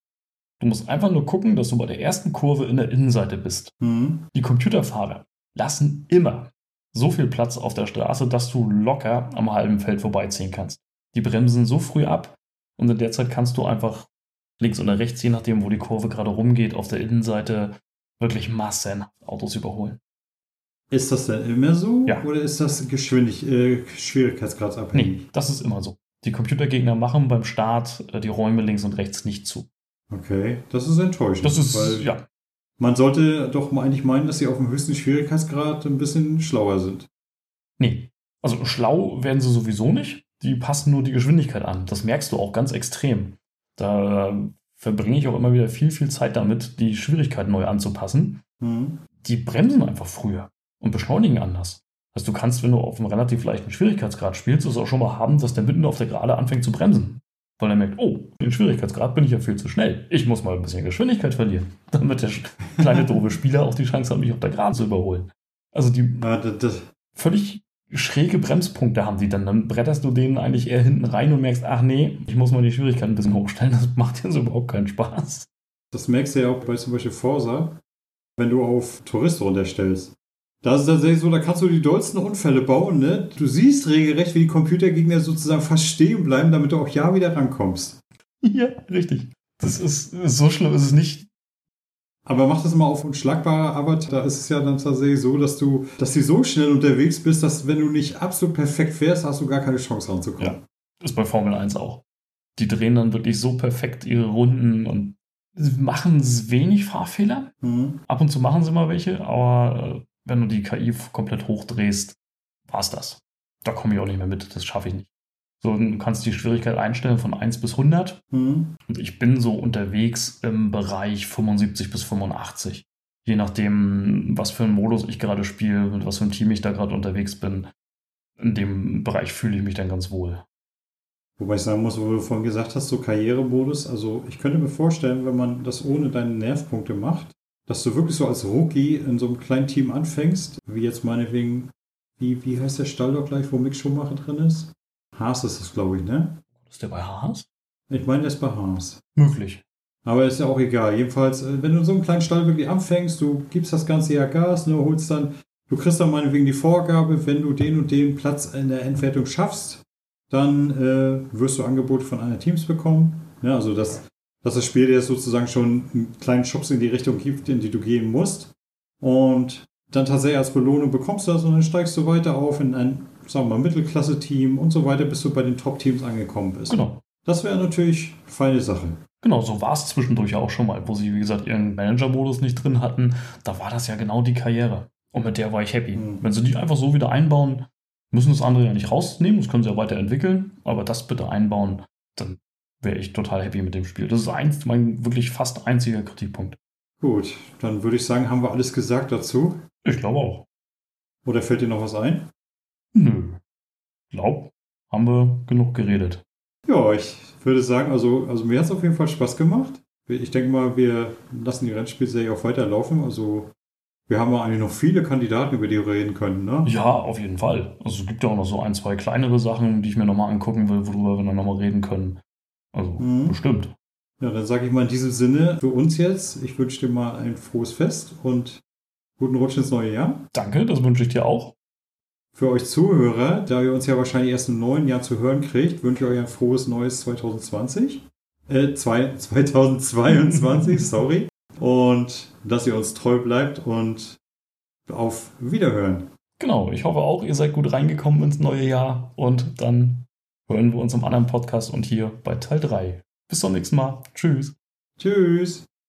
Speaker 2: du musst einfach nur gucken, dass du bei der ersten Kurve in der Innenseite bist.
Speaker 1: Mhm.
Speaker 2: Die Computerfahrer lassen immer so viel Platz auf der Straße, dass du locker am halben Feld vorbeiziehen kannst. Die bremsen so früh ab und in der Zeit kannst du einfach links oder rechts, je nachdem, wo die Kurve gerade rumgeht, auf der Innenseite wirklich Massen Autos überholen.
Speaker 1: Ist das denn immer so?
Speaker 2: Ja.
Speaker 1: Oder ist das geschwindig, äh, schwierigkeitsgradsabhängig?
Speaker 2: Nee, das ist immer so. Die Computergegner machen beim Start äh, die Räume links und rechts nicht zu.
Speaker 1: Okay, das ist enttäuschend.
Speaker 2: Das ist, ja,
Speaker 1: Man sollte doch eigentlich meinen, dass sie auf dem höchsten Schwierigkeitsgrad ein bisschen schlauer sind.
Speaker 2: nee. Also schlau werden sie sowieso nicht. Die passen nur die Geschwindigkeit an. Das merkst du auch ganz extrem. Da verbringe ich auch immer wieder viel, viel Zeit damit, die Schwierigkeit neu anzupassen.
Speaker 1: Mhm.
Speaker 2: Die bremsen einfach früher und beschleunigen anders. Also du kannst, wenn du auf einem relativ leichten Schwierigkeitsgrad spielst, es auch schon mal haben, dass der mitten auf der Gerade anfängt zu bremsen. Weil er merkt, oh, den Schwierigkeitsgrad bin ich ja viel zu schnell. Ich muss mal ein bisschen Geschwindigkeit verlieren, damit der kleine doofe Spieler auch die Chance hat, mich auf der Gerade zu überholen. Also die
Speaker 1: Ja, das, das,
Speaker 2: völlig schräge Bremspunkte haben die dann. Dann bretterst du denen eigentlich eher hinten rein und merkst, ach nee, ich muss mal die Schwierigkeit ein bisschen hochstellen. Das macht jetzt überhaupt keinen Spaß.
Speaker 1: das merkst du ja auch bei zum Beispiel Forsa, wenn du auf Tourist runterstellst. Da ist es tatsächlich so, da kannst du die dollsten Unfälle bauen, ne? Du siehst regelrecht, wie die Computergegner sozusagen fast stehen bleiben, damit du auch ja wieder rankommst.
Speaker 2: Ja, richtig. Das ist so schlimm ist es nicht.
Speaker 1: Aber mach das mal auf unschlagbare Arbeit. Da ist es ja dann tatsächlich so, dass du, dass du so schnell unterwegs bist, dass wenn du nicht absolut perfekt fährst, hast du gar keine Chance ranzukommen.
Speaker 2: Ja. Ist bei Formel 1 auch. Die drehen dann wirklich so perfekt ihre Runden und machen wenig Fahrfehler.
Speaker 1: Mhm.
Speaker 2: Ab und zu machen sie mal welche, aber äh, wenn du die KI komplett hochdrehst, war's das. Da komme ich auch nicht mehr mit, das schaffe ich nicht. So, du kannst die Schwierigkeit einstellen von 1 bis 100
Speaker 1: Mhm.
Speaker 2: und ich bin so unterwegs im Bereich 75 bis 85. Je nachdem, was für einen Modus ich gerade spiele, mit was für einem Team ich da gerade unterwegs bin. In dem Bereich fühle ich mich dann ganz wohl.
Speaker 1: Wobei ich sagen muss, wo du vorhin gesagt hast, so Karrieremodus, also ich könnte mir vorstellen, wenn man das ohne deine Nervpunkte macht, dass du wirklich so als Rookie in so einem kleinen Team anfängst, wie jetzt meinetwegen, wie, wie heißt der Stall doch gleich, wo Mick Schumacher drin ist? Haas ist das, glaube ich, ne?
Speaker 2: Ist der bei Haas?
Speaker 1: Ich meine, der ist bei Haas.
Speaker 2: Möglich.
Speaker 1: Aber ist ja auch egal. Jedenfalls, äh, wenn du in so einem kleinen Stall wirklich anfängst, du gibst das ganze Jahr Gas, ne, holst dann Du kriegst dann meinetwegen die Vorgabe, wenn du den und den Platz in der Endwertung schaffst, dann äh, wirst du Angebote von anderen Teams bekommen. Ja, also dass, dass das Spiel dir sozusagen schon einen kleinen Schubs in die Richtung gibt, in die du gehen musst. Und dann tatsächlich als Belohnung bekommst du das und dann steigst du weiter auf in ein, sagen wir mal, Mittelklasse-Team und so weiter, bis du bei den Top-Teams angekommen bist.
Speaker 2: Genau.
Speaker 1: Das wäre natürlich eine feine Sache.
Speaker 2: Genau, so war es zwischendurch auch schon mal, wo sie, wie gesagt, ihren Manager-Modus nicht drin hatten. Da war das ja genau die Karriere. Und mit der war ich happy.
Speaker 1: Mhm.
Speaker 2: Wenn sie die einfach so wieder einbauen, müssen das andere ja nicht rausnehmen, das können sie ja weiterentwickeln, aber das bitte einbauen, dann wäre ich total happy mit dem Spiel. Das ist ein, mein wirklich fast einziger Kritikpunkt.
Speaker 1: Gut, dann würde ich sagen, haben wir alles gesagt dazu.
Speaker 2: Ich glaube auch.
Speaker 1: Oder fällt dir noch was ein?
Speaker 2: Nö. Ich glaube, haben wir genug geredet.
Speaker 1: Ja, ich würde sagen, also, also mir hat es auf jeden Fall Spaß gemacht. Ich denke mal, wir lassen die Rennspielserie auch weiterlaufen. Also wir haben ja eigentlich noch viele Kandidaten, über die wir reden können, ne?
Speaker 2: Ja, auf jeden Fall. Also es gibt ja auch noch so ein, zwei kleinere Sachen, die ich mir nochmal angucken will, worüber wir dann nochmal reden können. Also
Speaker 1: Mhm.
Speaker 2: bestimmt.
Speaker 1: Ja, dann sage ich mal in diesem Sinne für uns jetzt, ich wünsche dir mal ein frohes Fest und guten Rutsch ins neue Jahr.
Speaker 2: Danke, das wünsche ich dir auch.
Speaker 1: Für euch Zuhörer, da ihr uns ja wahrscheinlich erst im neuen Jahr zu hören kriegt, wünsche ich euch ein frohes neues 2020. Äh, zwei, 2022, sorry. Und dass ihr uns treu bleibt und auf Wiederhören.
Speaker 2: Genau, ich hoffe auch, ihr seid gut reingekommen ins neue Jahr und dann hören wir uns im anderen Podcast und hier bei Teil 3. Bis zum nächsten Mal. Tschüss.
Speaker 1: Tschüss.